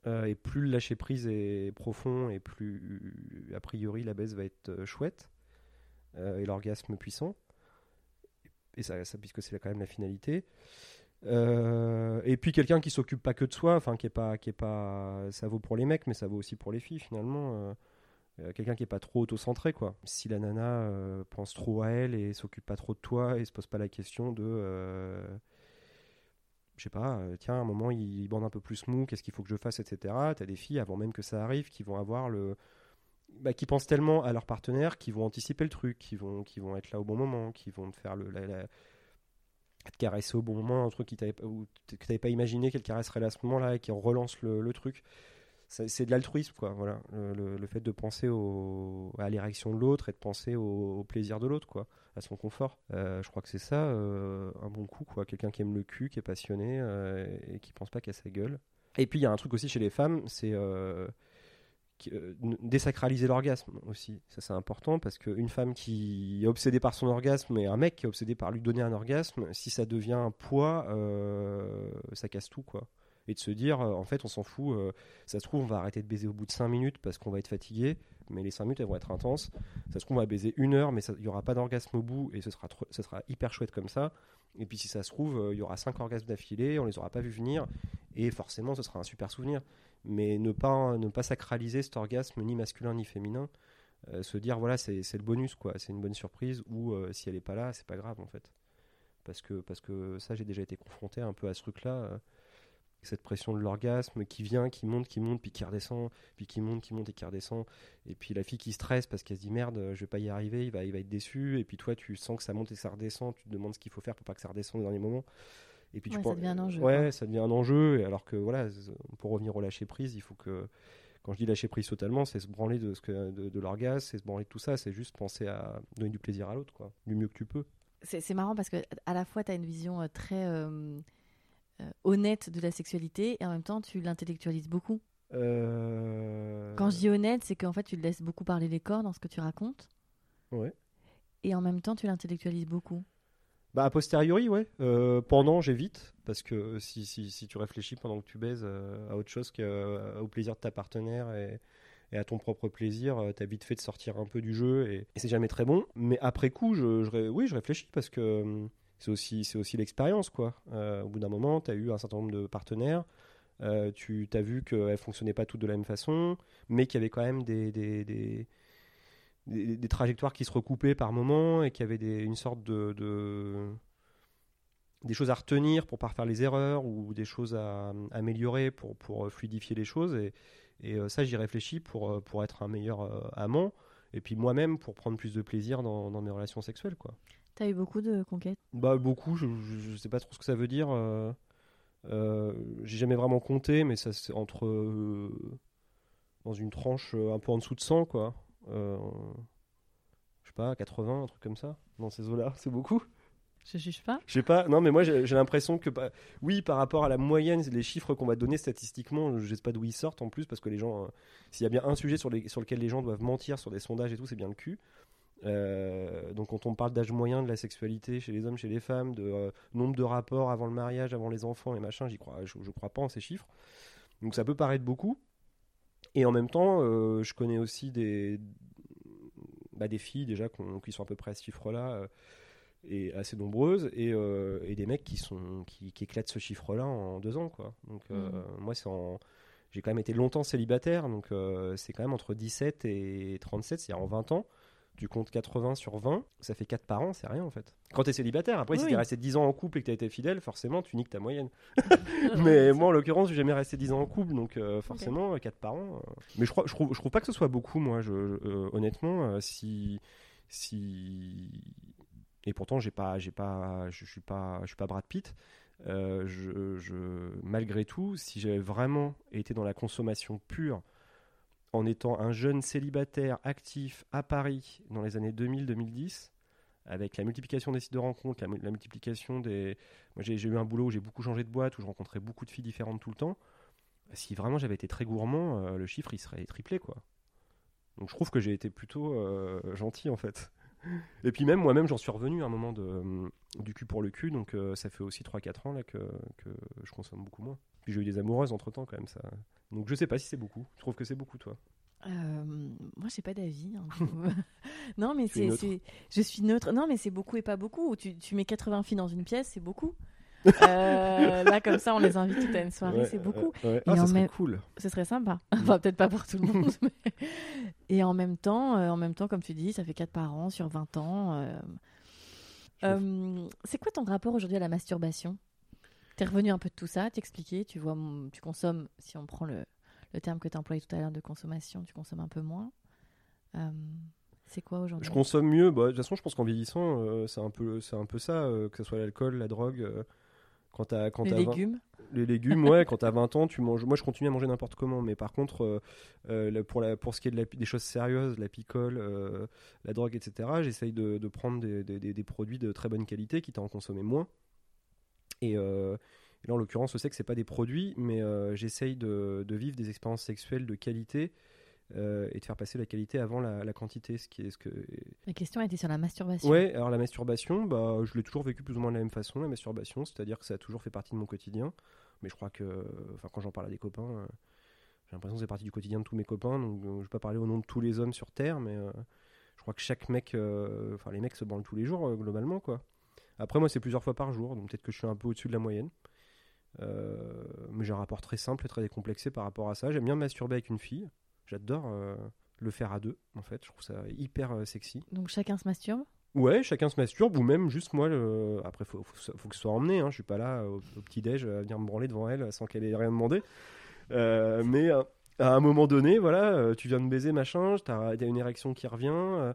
euh, et plus le lâcher prise est profond, et plus, a priori, la baisse va être euh, chouette, euh, et l'orgasme puissant, et ça, puisque c'est quand même la finalité. Et puis quelqu'un qui s'occupe pas que de soi, enfin qui est pas, qui est pas, ça vaut pour les mecs, mais ça vaut aussi pour les filles finalement. Quelqu'un qui est pas trop auto-centré quoi. Si la nana pense trop à elle et s'occupe pas trop de toi et se pose pas la question de, je sais pas, euh, tiens à un moment il, il bande un peu plus mou, qu'est-ce qu'il faut que je fasse, etc. T'as des filles avant même que ça arrive qui vont avoir le, bah, qui pensent tellement à leur partenaire qui vont anticiper le truc, qui vont, qui vont être là au bon moment, qui vont te faire le, la- te caresser au bon moment, un truc qui que tu n'avais pas imaginé qu'elle caresserait là à ce moment-là et qui relance le truc. C'est de l'altruisme, quoi. Voilà, le, le- fait de penser à l'érection de l'autre et de penser au, plaisir de l'autre, quoi, à son confort. Euh, je crois que c'est ça, euh, un bon coup, quoi. Quelqu'un qui aime le cul, qui est passionné euh, et qui pense pas qu'à sa gueule. Et puis il y a un truc aussi chez les femmes, c'est désacraliser l'orgasme aussi. Ça c'est important parce qu'une femme qui est obsédée par son orgasme et un mec qui est obsédé par lui donner un orgasme, si ça devient un poids, ça casse tout quoi. Et de se dire, euh, en fait, on s'en fout, euh, ça se trouve, on va arrêter de baiser au bout de 5 minutes parce qu'on va être fatigué, mais les 5 minutes elles vont être intenses. Ça se trouve, on va baiser une heure, mais il n'y aura pas d'orgasme au bout et ce sera, hyper chouette comme ça. Et puis si ça se trouve, euh, il y aura 5 orgasmes d'affilée, on les aura pas vus venir et forcément ce sera un super souvenir mais ne pas, ne sacraliser cet orgasme ni masculin ni féminin. Se dire, voilà, c'est le bonus, quoi. C'est une bonne surprise, ou si elle n'est pas là, c'est pas grave, en fait. Parce que, parce que ça, j'ai déjà été confronté un peu à ce truc-là. euh, cette pression de l'orgasme qui vient, qui monte, qui monte, puis qui redescend, puis qui monte, qui monte et qui redescend. Et puis la fille qui stresse parce qu'elle se dit merde, je vais pas y arriver, il va, il va être déçu. Et puis toi, tu sens que ça monte et ça redescend, tu te demandes ce qu'il faut faire pour pas que ça redescende au dernier moment. Et puis tu Ouais, prends- ça devient un enjeu, Ouais, quoi. ça devient un enjeu. Et alors que voilà, pour revenir au lâcher prise, il faut que quand je dis lâcher prise totalement, c'est se branler de, ce que, de, de l'orgasme, c'est se branler de tout ça, c'est juste penser à donner du plaisir à l'autre, quoi, du mieux que tu peux. C'est marrant parce que à la fois tu as une vision euh, très euh, honnête de la sexualité et en même temps tu l'intellectualises beaucoup. Euh, Quand je dis honnête, c'est qu'en fait tu laisses beaucoup parler les corps dans ce que tu racontes Ouais. et en même temps tu l'intellectualises beaucoup. Bah, a posteriori, ouais. Euh, pendant, j'évite, parce que si, si, si tu réfléchis pendant que tu baises euh, à autre chose qu'au plaisir de ta partenaire et, et à ton propre plaisir, euh, t'as vite fait de sortir un peu du jeu et, et c'est jamais très bon. Mais après coup, je, oui, je réfléchis parce que hum, c'est aussi, l'expérience, quoi. Euh, au bout d'un moment, t'as eu un certain nombre de partenaires. euh, tu t'as vu qu'elles fonctionnaient pas toutes de la même façon, mais qu'il y avait quand même des, des, des, des- des trajectoires qui se recoupaient par moment et qu'il y avait une sorte de, de, des choses à retenir pour pas faire les erreurs ou des choses à, améliorer pour, pour fluidifier les choses. Et, et ça, j'y réfléchis pour, pour être un meilleur amant. Et puis moi-même pour prendre plus de plaisir dans, dans mes relations sexuelles. quoi. T'as eu beaucoup de conquêtes Bah beaucoup, je, je, sais pas trop ce que ça veut dire. Euh, euh, j'ai jamais vraiment compté, mais ça c'est entre euh, dans une tranche un peu en dessous de 100 quoi. je sais pas, 80, un truc comme ça. Dans ces eaux-là, c'est beaucoup. Je juge pas. Je sais pas. Non, mais moi j'ai l'impression que oui, par rapport à la moyenne, les chiffres qu'on va donner statistiquement, je sais pas d'où ils sortent en plus parce que les gens, s'il y a bien un sujet sur, les, sur lequel les gens doivent mentir sur des sondages et tout, c'est bien le cul. Euh, donc quand on parle d'âge moyen de la sexualité chez les hommes, chez les femmes, de euh, nombre de rapports avant le mariage, avant les enfants et machin, j'y crois, je, crois pas en ces chiffres. Donc ça peut paraître beaucoup. Et en même temps, euh, je connais aussi des, bah, des filles déjà qui sont à peu près à ce chiffre-là et assez nombreuses et, et, des mecs qui sont qui, éclatent ce chiffre-là en deux ans quoi. Donc mmh. moi c'est j'ai quand même été longtemps célibataire donc c'est quand même entre 17 et 37, c'est-à-dire en 20 ans tu comptes 80 sur 20, ça fait 4 par an, c'est rien en fait. Quand tu es célibataire, après si tu es resté 10 ans en couple et que tu as été fidèle, forcément tu niques ta moyenne. <laughs> <laughs> mais moi en l'occurrence, je j'ai jamais resté 10 ans en couple, donc euh, forcément 4 par an. Euh. Mais je, crois, je, trouve, je trouve pas que ce soit beaucoup, moi, je, euh, honnêtement, si. si... Et pourtant, j'ai pas, j'ai pas, je suis pas, je suis pas Brad Pitt. je, je, malgré tout, si j'avais vraiment été dans la consommation pure, en étant un jeune célibataire actif à Paris dans les années 2000-2010, avec la multiplication des sites de rencontres, la, multiplication des... Moi j'ai eu un boulot où j'ai beaucoup changé de boîte, où je rencontrais beaucoup de filles différentes tout le temps. Si vraiment j'avais été très gourmand, euh, le chiffre il serait triplé quoi. Donc je trouve que j'ai été plutôt euh, gentil en fait. <laughs> Et puis même moi-même j'en suis revenu à un moment de, euh, du cul pour le cul, donc ça fait aussi 3-4 ans là que je consomme beaucoup moins. Puis j'ai eu des amoureuses entre temps quand même ça. Donc je sais pas si c'est beaucoup. Je trouve que c'est beaucoup, toi. Euh, moi, j'ai pas d'avis. Hein, <laughs> non, mais c'est, je suis neutre. Non, mais c'est beaucoup et pas beaucoup. Tu, tu mets 80 filles dans une pièce, c'est beaucoup. <laughs> Euh, là, comme ça, on les invite toutes à une soirée, c'est beaucoup. Ouais, ah, ça serait cool. Ce serait sympa. <laughs> Enfin, peut-être pas pour tout le monde. Et en même temps, euh, en même temps, comme tu dis, ça fait 4 par an sur 20 ans. c'est quoi ton rapport aujourd'hui à la masturbation? T'es revenu un peu de tout ça, t'expliquer, tu vois, tu consommes, si on prend le, le terme que tu as employé tout à l'heure de consommation, tu consommes un peu moins. Euh, c'est quoi aujourd'hui Je consomme mieux. Bah, de toute façon, je pense qu'en vieillissant, euh, c'est un peu, c'est un peu ça, euh, que ce soit l'alcool, la drogue. quand as, quand les légumes. Les légumes, ouais. quand t'as 20 ans, tu manges. Moi, je continue à manger n'importe comment, mais par contre, pour, la, pour ce qui est de la, des choses sérieuses, la picole, la drogue, etc., j'essaye de, de, prendre des, des, des, produits de très bonne qualité, quitte à en consommer moins. Euh, et, là, en l'occurrence, je sais que c'est pas des produits, mais euh, j'essaye de, vivre des expériences sexuelles de qualité euh, et de faire passer la qualité avant la, quantité. Ce qui est, ce que... La question était sur la masturbation. Ouais, alors la masturbation, bah, je l'ai toujours vécu plus ou moins de la même façon, la masturbation, c'est-à-dire que ça a toujours fait partie de mon quotidien. Mais je crois que, enfin, quand j'en parle à des copains, j'ai l'impression que c'est partie du quotidien de tous mes copains. Donc, je vais pas parler au nom de tous les hommes sur Terre, mais je crois que chaque mec, enfin, les mecs se branlent tous les jours, globalement, quoi. Après, moi, c'est plusieurs fois par jour, donc peut-être que je suis un peu au-dessus de la moyenne. Euh, mais j'ai un rapport très simple et très décomplexé par rapport à ça. J'aime bien masturber avec une fille. J'adore euh, le faire à deux, en fait. Je trouve ça hyper euh, sexy. Donc chacun se masturbe? Ouais, chacun se masturbe, ou même juste moi. Le... Après, faut, faut, faut, que ce soit emmené. Hein. Je suis pas là au, petit-déj à venir me branler devant elle sans qu'elle ait rien demandé. mais à un moment donné, voilà, tu viens de baiser, machin, t'as as une érection qui revient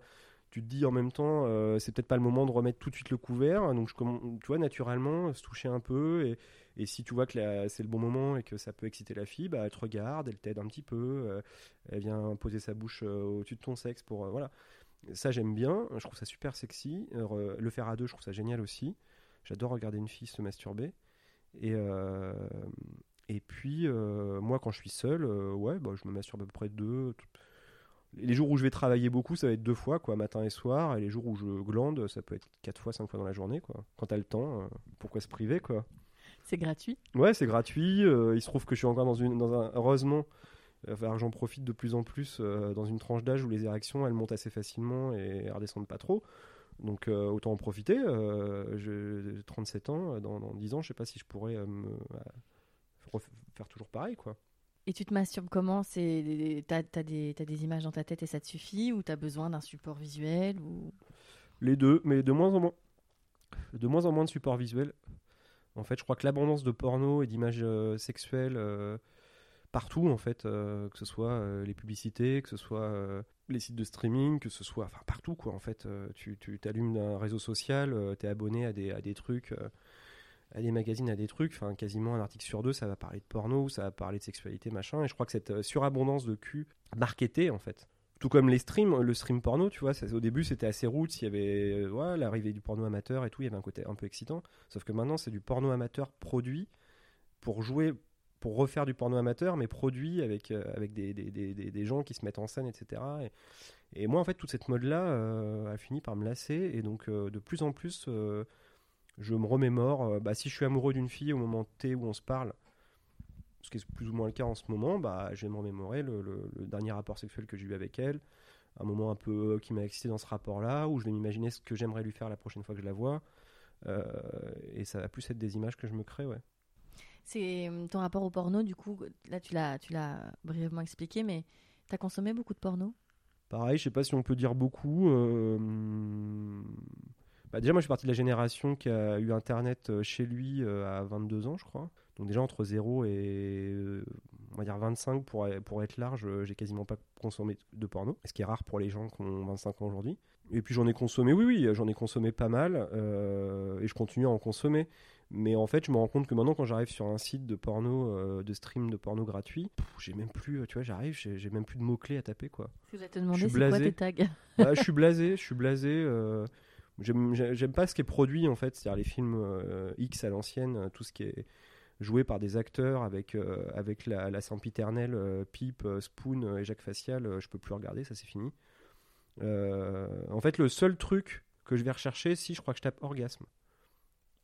tu te dis en même temps, euh, c'est peut-être pas le moment de remettre tout de suite le couvert. Donc, je, tu vois, naturellement, se toucher un peu. Et, si tu vois que c'est le bon moment et que ça peut exciter la fille, bah, elle te regarde, elle t'aide un petit peu. Euh, elle vient poser sa bouche euh, au-dessus de ton sexe pour. voilà. Ça, j'aime bien. Je trouve ça super sexy. le faire à deux, je trouve ça génial aussi. J'adore regarder une fille se masturber. Et. et puis, moi, quand je suis seul, ouais, bah, je me masturbe à peu près deux, les jours où je vais travailler beaucoup, ça va être deux fois, quoi, matin et soir. Et les jours où je glande, ça peut être quatre fois, cinq fois dans la journée, quoi. Quand t'as le temps, euh, pourquoi se priver, quoi? C'est gratuit. Ouais, c'est gratuit. Euh, il se trouve que je suis encore dans une, dans un, heureusement, euh, j'en profite de plus en plus dans une tranche d'âge où les érections, elles montent assez facilement et elles redescendent pas trop. Donc autant en profiter. j'ai 37 ans, dans, dans, 10 ans, je sais pas si je pourrais me, faire toujours pareil, quoi. Et tu te masturbes comment? C'est t'as as des, as des images dans ta tête et ça te suffit? Ou t'as besoin d'un support visuel? Ou Les deux, mais de moins en moins. De moins en moins de support visuel. En fait, je crois que l'abondance de porno et d'images sexuelles partout, en fait, que ce soit les publicités, que ce soit les sites de streaming, que ce soit enfin partout quoi en fait. tu tu t'allumes un réseau social, tu es abonné à des, à des trucs, à des magazines, à des trucs. Enfin quasiment un article sur deux, ça va parler de porno, ça va parler de sexualité machin. Et je crois que cette surabondance de cul marketé en fait. Tout comme les streams, le stream porno, tu vois, au début c'était assez route, il y avait ouais, l'arrivée du porno amateur et tout, il y avait un côté un peu excitant. Sauf que maintenant c'est du porno amateur produit pour jouer pour refaire du porno amateur, mais produit avec, euh, avec des, des, des, des, gens qui se mettent en scène, etc. Et, moi, en fait, toute cette mode-là euh, a fini par me lasser. Et donc, euh, de plus en plus, je me remémore. bah, si je suis amoureux d'une fille au moment T où on se parle, ce qui est plus ou moins le cas en ce moment, bah, je vais me remémorer le, le, dernier rapport sexuel que j'ai eu avec elle. Un moment un peu qui m'a excité dans ce rapport-là, où je vais m'imaginer ce que j'aimerais lui faire la prochaine fois que je la vois. et ça va plus être des images que je me crée, ouais. C'est ton rapport au porno, du coup, là tu l'as, tu l'as brièvement expliqué, mais tu as consommé beaucoup de porno? Pareil, je sais pas si on peut dire beaucoup. Euh, bah déjà, moi je suis partie de la génération qui a eu Internet euh, chez lui euh, à 22 ans, je crois. Donc déjà entre 0 et on va dire 25 pour, pour être large, j'ai quasiment pas consommé de porno, ce qui est rare pour les gens qui ont 25 ans aujourd'hui. Et puis j'en ai consommé, oui, oui, j'en ai consommé pas mal, et je continue à en consommer. Mais en fait, je me rends compte que maintenant, quand j'arrive sur un site de porno, euh, de stream de porno gratuit, j'ai même plus, euh, tu vois, j'arrive, j'ai même plus de mots-clés à taper, quoi. Je vais te demander, c'est quoi tes tags bah, Je suis blasé, je suis blasé. Euh, J'aime pas ce qui est produit, en fait, c'est-à-dire les films euh, X à l'ancienne, tout ce qui est joué par des acteurs avec, avec la, la sempiternelle Pipe, Spoon et Jacques Facial, je peux plus regarder, ça c'est fini. en fait, le seul truc que je vais rechercher, si je crois que je tape orgasme.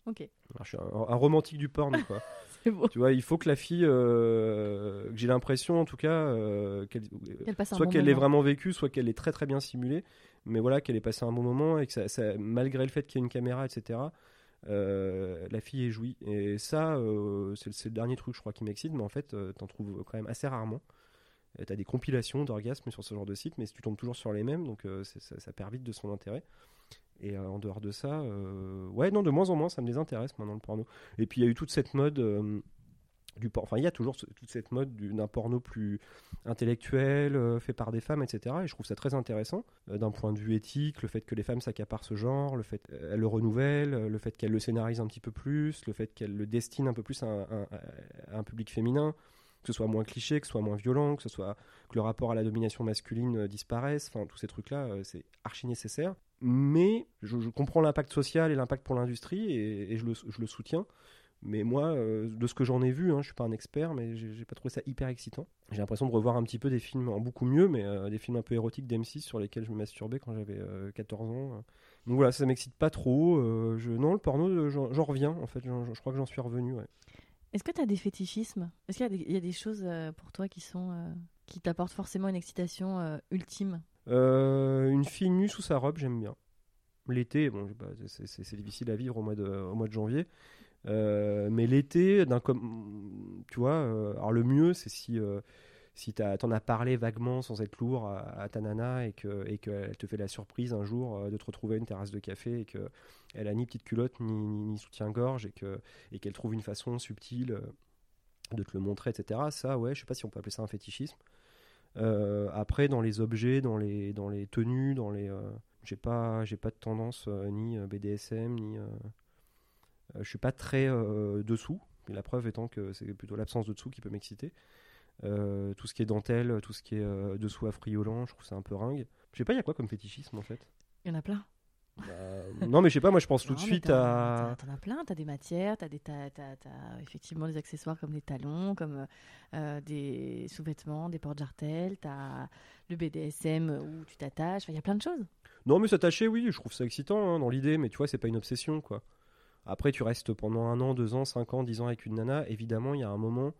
Ok. je suis un, romantique du porn, quoi. <laughs> Tu vois, il faut que la fille, euh, que j'ai l'impression, en tout cas, euh, qu'elle, soit qu'elle l'ait vraiment vécu, soit qu'elle est très très bien simulée, mais voilà, qu'elle ait passé un bon moment et que malgré le fait qu'il y ait une caméra, etc. Euh, la fille est jouie. Et ça, c'est, le dernier truc, je crois, qui m'excite, mais en fait, t'en trouves quand même assez rarement. T'as des compilations d'orgasmes sur ce genre de site, mais tu tombes toujours sur les mêmes, donc ça, ça, perd vite de son intérêt. Et euh, en dehors de ça, euh, ouais, non, de moins en moins, ça me désintéresse maintenant le porno. Et puis il y a eu toute cette mode euh, du enfin il y a toujours toute cette mode d'un porno plus intellectuel fait par des femmes etc et je trouve ça très intéressant d'un point de vue éthique le fait que les femmes s'accaparent ce genre le fait qu'elles le renouvellent le fait qu'elles le scénarisent un petit peu plus le fait qu'elles le destinent un peu plus à un, public féminin que ce soit moins cliché que ce soit moins violent que ce soit que le rapport à la domination masculine disparaisse enfin tous ces trucs là c'est archi nécessaire mais je, comprends l'impact social et l'impact pour l'industrie et, je, le, soutiens. Mais moi, euh, de ce que j'en ai vu, hein, je suis pas un expert, mais j'ai pas trouvé ça hyper excitant. J'ai l'impression de revoir un petit peu des films en beaucoup mieux, mais euh, des films un peu érotiques d'M6 sur lesquels je me masturbais quand j'avais 14 euh, ans. Donc voilà, ça m'excite pas trop. je... Non, le porno, j'en reviens en fait. Je crois que j'en suis revenu. Ouais. Est-ce que tu as des fétichismes? Est-ce qu'il y, a des choses pour toi qui sont qui t'apportent forcément une excitation ultime? Une fille nue sous sa robe, j'aime bien. L'été, bon, c'est difficile à vivre au mois de, au mois de janvier. Euh, mais l'été, tu vois, euh, alors le mieux, c'est si, si tu en as parlé vaguement sans être lourd à, ta nana et qu'elle et que te fait la surprise un jour de te retrouver à une terrasse de café et qu'elle a ni petite culotte ni, ni, soutien-gorge et qu'elle et qu'elle trouve une façon subtile de te le montrer, etc. Ça, ouais, je sais pas si on peut appeler ça un fétichisme. Euh, après, dans les objets, dans les, dans les tenues, dans les, euh, j'ai pas, pas de tendance euh, ni BDSM ni, je suis pas très dessous. La preuve étant que c'est plutôt l'absence de dessous qui peut m'exciter. tout ce qui est dentelle, tout ce qui est dessous affriolant, je trouve ça un peu ringue. Je sais pas, il y a quoi comme fétichisme en fait? Il y en a plein. Bah, non, mais je sais pas, moi je pense <laughs> tout de suite à. T'en as plein, t'as des matières, t'as des, effectivement des accessoires comme des talons, comme euh, des sous-vêtements, des portes-jartelles, t'as le BDSM où tu t'attaches, il y a plein de choses. Non, mais s'attacher, oui, je trouve ça excitant hein, dans l'idée, mais tu vois, c'est pas une obsession quoi. Après, tu restes pendant un an, deux ans, cinq ans, dix ans avec une nana, évidemment, il y a un moment,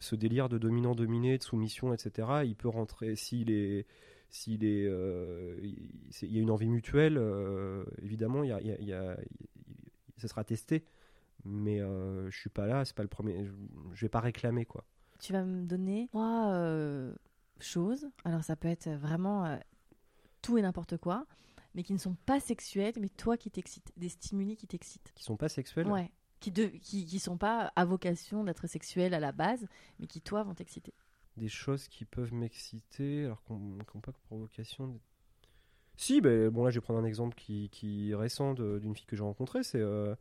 ce délire de dominant-dominé, de soumission, etc., il peut rentrer s'il est s'il est, euh, il y a une envie mutuelle, euh, évidemment, il y a, ça sera testé. Mais euh, je suis pas là, c'est pas le premier. Je, vais pas réclamer quoi. Tu vas me donner trois choses. Alors ça peut être vraiment tout et n'importe quoi, mais qui ne sont pas sexuelles, mais toi qui t'excites, des stimuli qui t'excitent. Qui sont pas sexuels. Ouais. qui, de, qui, qui sont pas à vocation d'être sexuelles à la base, mais qui, toi, vont t'exciter Des choses qui peuvent m'exciter, alors qu'on n'ont pas pour vocation. d'être- Si, ben, bon là, je vais prendre un exemple qui, qui est récent d'une fille que j'ai rencontrée. C'est euh,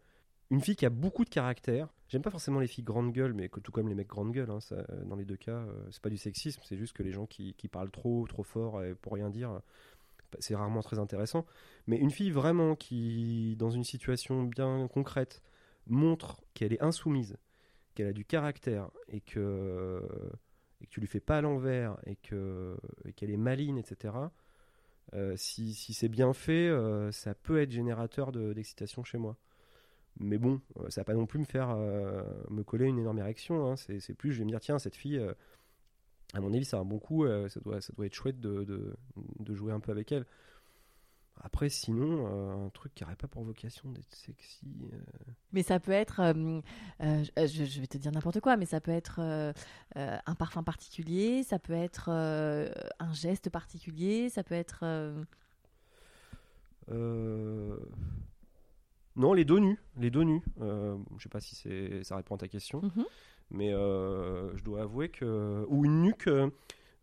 une fille qui a beaucoup de caractère. J'aime pas forcément les filles grande gueule, mais que- tout comme les mecs grande gueule. hein, ça, dans les deux cas, euh, c'est pas du sexisme, c'est juste que les gens qui, qui parlent trop, trop fort et pour rien dire, euh, c'est rarement très intéressant. Mais une fille vraiment qui, dans une situation bien concrète, montre qu'elle est insoumise, qu'elle a du caractère et que, tu lui fais pas à l'envers et que et qu'elle est maligne, etc. euh, si, si c'est bien fait, euh, ça peut être générateur de- d'excitation chez moi. Mais bon, euh, ça va pas non plus me faire me coller une énorme érection. hein. C'est plus, je vais me dire, tiens, cette fille, à mon avis, c'est un bon coup, euh, ça, doit, ça doit être chouette de, de, de jouer un peu avec elle. Après, sinon, euh, un truc qui n'aurait pas pour vocation d'être sexy. euh, Mais ça peut être, je, je vais te dire n'importe quoi, mais ça peut être un parfum particulier, ça peut être un geste particulier, ça peut être. Non, les dos nus. Les dos nus. Je sais pas si ça répond à ta question, mhm. Mais euh, je dois avouer que. Ou une nuque. euh,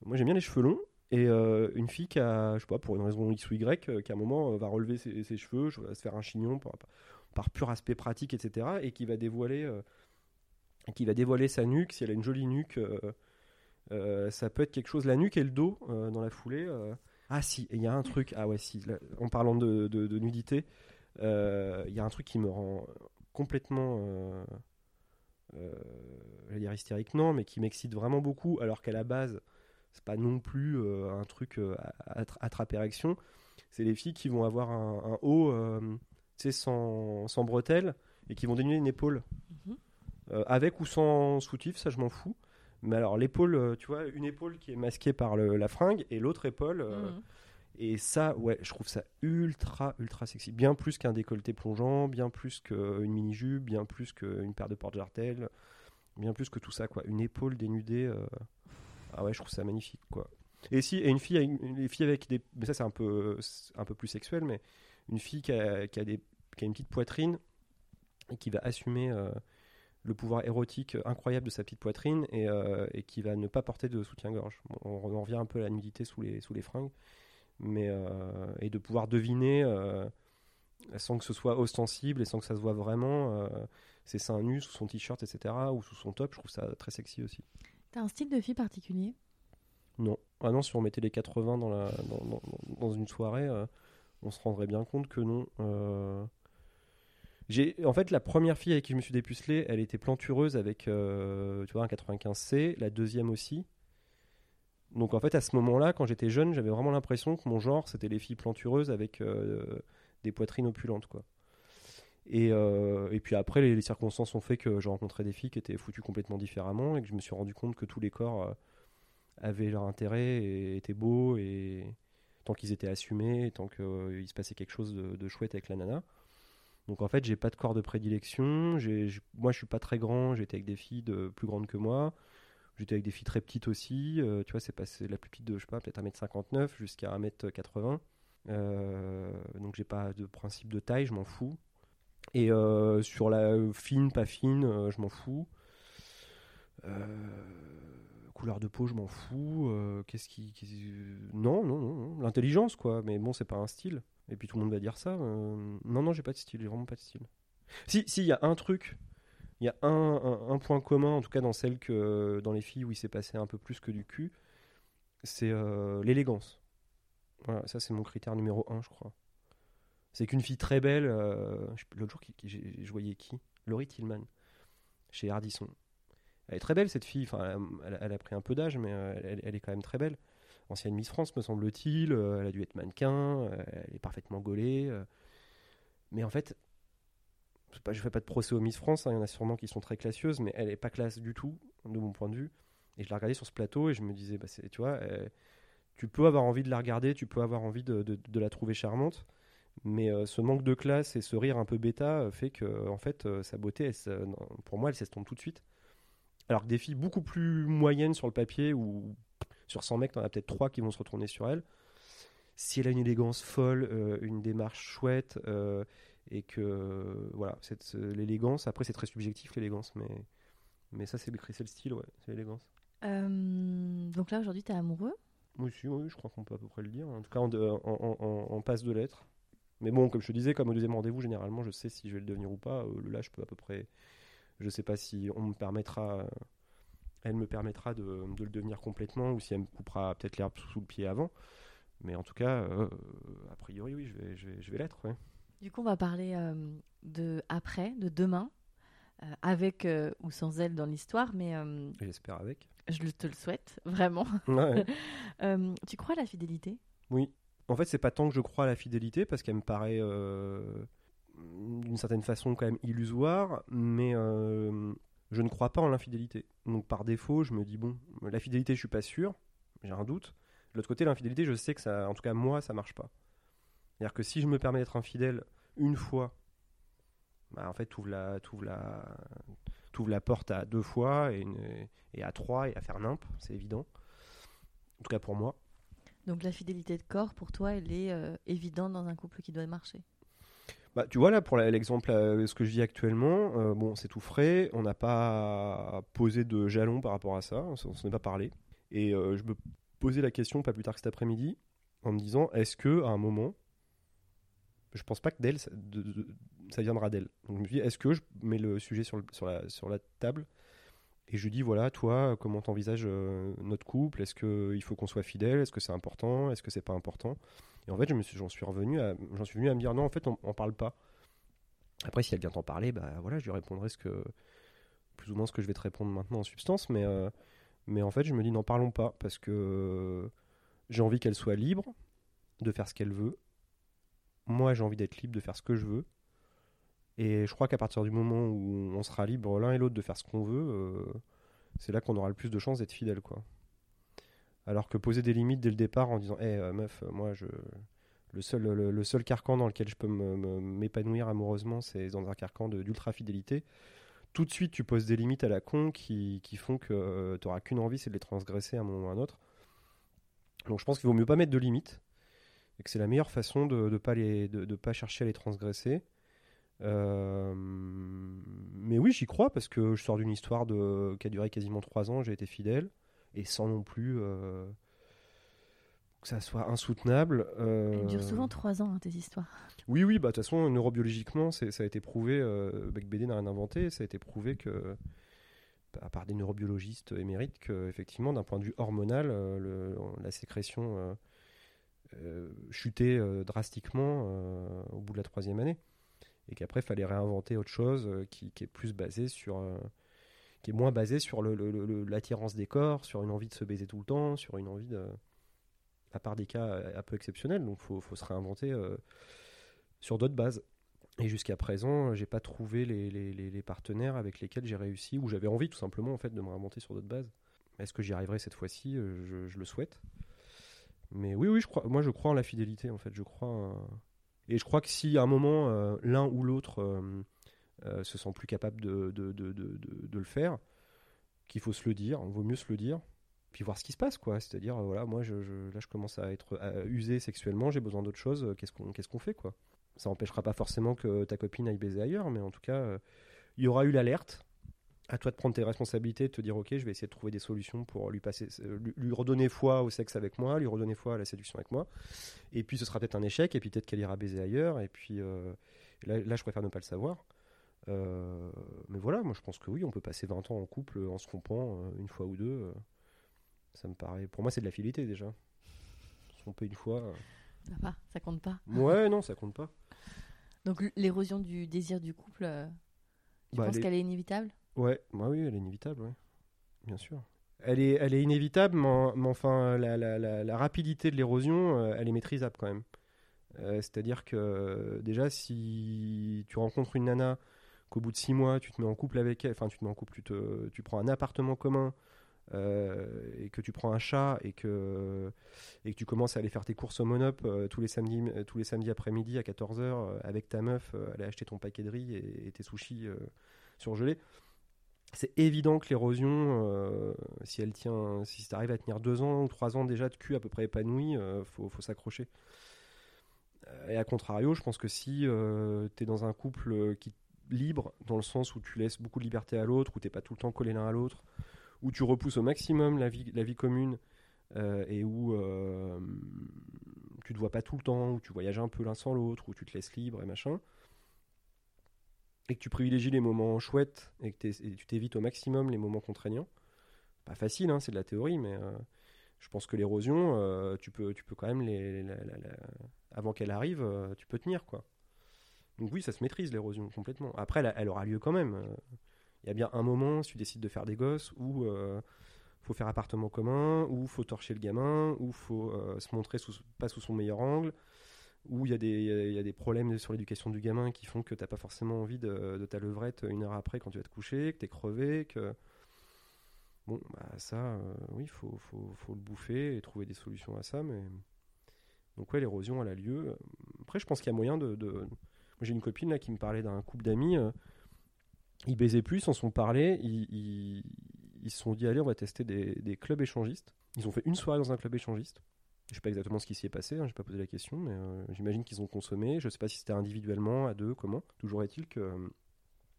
Moi, j'aime bien les cheveux longs. Et euh, une fille qui a, je sais pas, pour une raison X ou Y, qui à un moment va relever ses, cheveux, va se faire un chignon par, pur aspect pratique, etc. Et qui va dévoiler, qui va dévoiler sa nuque. Si elle a une jolie nuque, ça peut être quelque chose. La nuque et le dos dans la foulée. Ah si, il y a un truc. Ah ouais, si. en parlant de, nudité, il y a un truc qui me rend complètement. Euh, euh, j'allais dire hystérique, non, mais qui m'excite vraiment beaucoup, alors qu'à la base, c'est pas non plus euh, un truc euh, à, à tra- attraper érection. C'est les filles qui vont avoir un, un haut, tu sais, sans, sans bretelles, et qui vont dénuder une épaule. Mhm. Avec ou sans soutif, ça je m'en fous. Mais alors l'épaule, tu vois, une épaule qui est masquée par le- la fringue, et l'autre épaule. euh, Mhm. Et ça, ouais, je trouve ça ultra, ultra sexy. Bien plus qu'un décolleté plongeant, bien plus qu'une mini-jupe, bien plus qu'une paire de porte-jartelles, bien plus que tout ça, quoi. Une épaule dénudée, euh, ah ouais, je trouve ça magnifique, quoi. Et si, et une fille, avec, les avec des, mais ça c'est un peu, un peu plus sexuel, mais une fille qui a, qui a des, qui a une petite poitrine et qui va assumer euh, le pouvoir érotique incroyable de sa petite poitrine et, euh, qui va ne pas porter de soutien-gorge. On, on en revient un peu à la nudité sous les, sous les fringues mais euh, et de pouvoir deviner euh, sans que ce soit ostensible et sans que ça se voit vraiment ses seins nus sous son t-shirt etc ou sous son top je trouve ça très sexy aussi. T'as un style de fille particulier? Non. Ah non si on mettait les 80 dans la dans, dans- dans une soirée euh, on se rendrait bien compte que non Euh, j'ai en fait la première fille avec qui je me suis dépucelé elle était plantureuse avec euh, tu vois un 95C la deuxième aussi donc en fait à ce moment-là quand j'étais jeune j'avais vraiment l'impression que mon genre c'était les filles plantureuses avec euh, des poitrines opulentes quoi. Et, euh, et puis après les, circonstances ont fait que j'ai rencontré des filles qui étaient foutues complètement différemment et que je me suis rendu compte que tous les corps euh, avaient leur intérêt et étaient beaux et tant qu'ils étaient assumés tant qu'il se passait quelque chose de, chouette avec la nana. Donc en fait j'ai pas de corps de prédilection. Moi je suis pas très grand. J'étais avec des filles de plus grandes que moi J'étais avec des filles très petites aussi. euh, tu vois, c'est passé la plus petite de, je sais pas, peut-être 1m59 jusqu'à 1m80. Euh, donc j'ai pas de principe de taille, je m'en fous. Et euh, sur la fine, pas fine, euh, je m'en fous. Couleur de peau, je m'en fous. Qu'est-ce qui, Non, non, non, non. L'intelligence, quoi. Mais bon, c'est pas un style. Et puis tout le monde va dire ça. Non, non, j'ai pas de style. J'ai vraiment pas de style. Si, si, il y a un truc il y a un, point commun, en tout cas dans celle que dans les filles où il s'est passé un peu plus que du cul, c'est euh, l'élégance. Voilà, ça c'est mon critère numéro un, je crois. C'est qu'une fille très belle, euh, l'autre jour, qui, je voyais qui? Laurie Tillman, chez Hardisson. Elle est très belle cette fille, enfin, elle, a- pris un peu d'âge, mais euh, elle, elle est quand même très belle. Ancienne Miss France, me semble-t-il, elle a dû être mannequin, elle est parfaitement gaulée. Mais en fait, pas- je fais pas de procès aux Miss France, hein, il y en a sûrement qui sont très classieuses, mais elle est pas classe du tout, de mon point de vue. Et je la regardais sur ce plateau et je me disais, bah, tu vois, euh, tu peux avoir envie de la regarder, tu peux avoir envie de, la trouver charmante, mais euh, ce manque de classe et ce rire un peu bêta euh, fait que, en fait, sa beauté, pour moi, elle s'estompe tout de suite. Alors que des filles beaucoup plus moyennes sur le papier, ou sur 100 mecs, t'en as peut-être 3 qui vont se retourner sur elle. Si elle a une élégance folle, une démarche chouette, et que voilà, cette- l'élégance, après c'est très subjectif l'élégance, mais, mais ça c'est le, c'est le style, ouais, c'est l'élégance. Euh, donc là, aujourd'hui, tu es amoureux? Oui, si, oui, je crois qu'on peut à peu près le dire. En tout cas, en passe de lettres. Mais bon, comme je te disais, comme au deuxième rendez-vous, généralement, je sais si je vais le devenir ou pas. Euh, Là, je peux à peu près. Je sais pas si on me permettra. Elle me permettra de, de le devenir complètement ou si elle me coupera peut-être l'herbe sous le pied avant. Mais en tout cas, euh, a priori, oui, je vais, je vais, je vais l'être. ouais. Du coup, on va parler euh, de après, de demain, euh, avec euh, ou sans elle dans l'histoire, mais J'espère avec. je le- te le souhaite, <laughs> vraiment. Ouais. <laughs> Tu crois à la fidélité? Oui. En fait, c'est pas tant que je crois à la fidélité, parce qu'elle me paraît d'une certaine façon quand même illusoire, mais je ne crois pas en l'infidélité. Donc par défaut, je me dis, bon, la fidélité, je suis pas sûr, j'ai un doute. De l'autre côté, l'infidélité, je sais que ça, en tout cas moi, ça marche pas. C'est-à-dire que si je me permets d'être infidèle une fois, bah, en fait, tu la, t'ouvres la, t'ouvres la porte à deux fois et, une- et à trois et à faire nimp, c'est évident. En tout cas pour moi. Donc la fidélité de corps, pour toi, elle est euh, évidente dans un couple qui doit marcher. Bah, tu vois, là, pour la- l'exemple, euh, ce que je vis actuellement, euh, bon, c'est tout frais. On n'a pas posé de jalon par rapport à ça. On s'en s'en est pas parlé. Et je me posais la question pas plus tard que cet après-midi en me disant est-ce que à un moment, je pense pas que d'elle, ça, viendra d'elle. Donc je me dit est-ce que je mets le sujet sur, la, table et je lui dis voilà, toi, comment t'envisages euh, notre couple? Est-ce qu'il faut qu'on soit fidèle? Est-ce que c'est important? Est-ce que c'est pas important? Et en fait, je me suis- j'en suis revenu à, j'en suis venu à me dire non, en fait, on, on parle pas. Après, si elle vient t'en parler, bah voilà, je lui répondrai ce que, plus ou moins ce que je vais te répondre maintenant en substance, mais, euh, mais en fait, je me dis n'en parlons pas parce que euh, j'ai envie qu'elle soit libre de faire ce qu'elle veut. Moi, j'ai envie d'être libre de faire ce que je veux. Et je crois qu'à partir du moment où on sera libre l'un et l'autre de faire ce qu'on veut, euh, c'est là qu'on aura le plus de chances d'être fidèle, quoi. Alors que poser des limites dès le départ en disant, hé meuf, moi je, le seul, le, seul carcan dans lequel je peux m'épanouir amoureusement, c'est dans un carcan de- d'ultra fidélité. Tout de suite, tu poses des limites à la con qui, qui font que tu n'auras qu'une envie, c'est de les transgresser à un moment ou à un autre. Donc je pense qu'il vaut mieux pas mettre de limites et que c'est la meilleure façon de ne pas, les- de, de pas chercher à les transgresser. Euh, mais oui, j'y crois parce que je sors d'une histoire de, qui a duré quasiment trois ans, j'ai été fidèle et sans non plus euh, que ça soit insoutenable. euh, Elles durent souvent trois ans, hein, tes histoires. oui, oui, bah de toute façon, neurobiologiquement, ça a été prouvé, euh, Beck BD n'a rien inventé, ça a été prouvé que, à part des neurobiologistes émérites, que effectivement, d'un point de vue hormonal, le- la sécrétion euh, chutait euh, drastiquement euh, au bout de la troisième année. Et qu'après, il fallait réinventer autre chose qui, est plus basé sur. qui est moins basé sur l'attirance des corps, sur une envie de se baiser tout le temps, sur une envie de. À part des cas un peu exceptionnels, donc faut, faut se réinventer sur d'autres bases. Et jusqu'à présent, j'ai pas trouvé les, les- partenaires avec lesquels j'ai réussi, ou j'avais envie tout simplement en fait de me réinventer sur d'autres bases. Est-ce que j'y arriverai cette fois-ci? Je le souhaite. Mais oui, oui, je crois, moi je crois en la fidélité en fait. Je crois. Et je crois que si à un moment euh, l'un ou l'autre euh, euh, se sent plus capable de, le faire, qu'il faut se le dire, il vaut mieux se le dire, puis voir ce qui se passe quoi. C'est-à-dire voilà, moi je, là je commence à être usé sexuellement, j'ai besoin d'autre chose. Qu'est-ce qu'on fait quoi Ça empêchera pas forcément que ta copine aille baiser ailleurs, mais en tout cas, il y aura eu l'alerte. À toi de prendre tes responsabilités, de te dire ok, je vais essayer de trouver des solutions pour lui passer, euh, lui, redonner foi au sexe avec moi, lui redonner foi à la séduction avec moi. Et puis ce sera peut-être un échec, et puis peut-être qu'elle ira baiser ailleurs, et puis euh, là, là, je préfère ne pas le savoir. Euh, mais voilà, moi je pense que oui, on peut passer 20 ans en couple en se rompant euh, une fois ou deux. ça me paraît. Pour moi, c'est de la fidélité déjà. Se tromper une fois. Ça va, ça compte pas. Ouais, non, ça compte pas. Donc l'érosion du désir du couple, tu Bah, penses qu'elle est inévitable? Ouais, bah oui, elle est inévitable, bien sûr. Elle est, elle est inévitable, mais, en- mais enfin, la, rapidité de l'érosion, euh, elle est maîtrisable quand même. Euh, C'est-à-dire que déjà, si tu rencontres une nana, qu'au bout de six mois, tu te mets en couple avec elle, enfin, tu te mets en couple, tu, te, tu prends un appartement commun, euh, et que tu prends un chat, et que, et que tu commences à aller faire tes courses au Monop tous les samedis, samedis après-midi à 14h, avec ta meuf, aller acheter ton paquet de riz et, tes sushis surgelés c'est évident que l'érosion, euh, si elle tient, si à tenir deux ans ou trois ans déjà de cul à peu près épanoui, euh, faut, s'accrocher. Euh, et à contrario, je pense que si tu es dans un couple qui libre, dans le sens où tu laisses beaucoup de liberté à l'autre, où t'es pas tout le temps collé l'un à l'autre, où tu repousses au maximum la vie, la vie commune, et où tu te vois pas tout le temps, où tu voyages un peu l'un sans l'autre, où tu te laisses libre et machin, et que tu privilégies les moments chouettes et que tu t'évites au maximum les moments contraignants. Pas facile, hein, c'est de la théorie, mais euh, je pense que l'érosion, euh, tu, peux, tu peux quand même, les, avant qu'elle arrive, euh, tu peux tenir. quoi. Donc oui, ça se maîtrise l'érosion complètement. Après, elle, aura lieu quand même. Il y a bien un moment, si tu décides de faire des gosses, où faut faire appartement commun, où faut torcher le gamin, où faut se montrer pas sous son meilleur angle, où il y, a des, problèmes sur l'éducation du gamin qui font que tu n'as pas forcément envie de, ta levrette une heure après quand tu vas te coucher, que tu es crevé, que... Bon, bah ça, euh, oui, il faut, le bouffer et trouver des solutions à ça, mais... Donc ouais, l'érosion, elle a lieu. Après, je pense qu'il y a moyen de... Moi, j'ai une copine là qui me parlait d'un couple d'amis, euh, ils baisaient plus, ils s'en sont parlé, ils, se sont dit, allez, on va tester des clubs échangistes. Ils ont fait une soirée dans un club échangiste. Je sais pas exactement ce qui s'y est passé, hein, j'ai pas posé la question, mais euh, j'imagine qu'ils ont consommé. Je sais pas si c'était individuellement, à deux, comment. Toujours est-il que euh,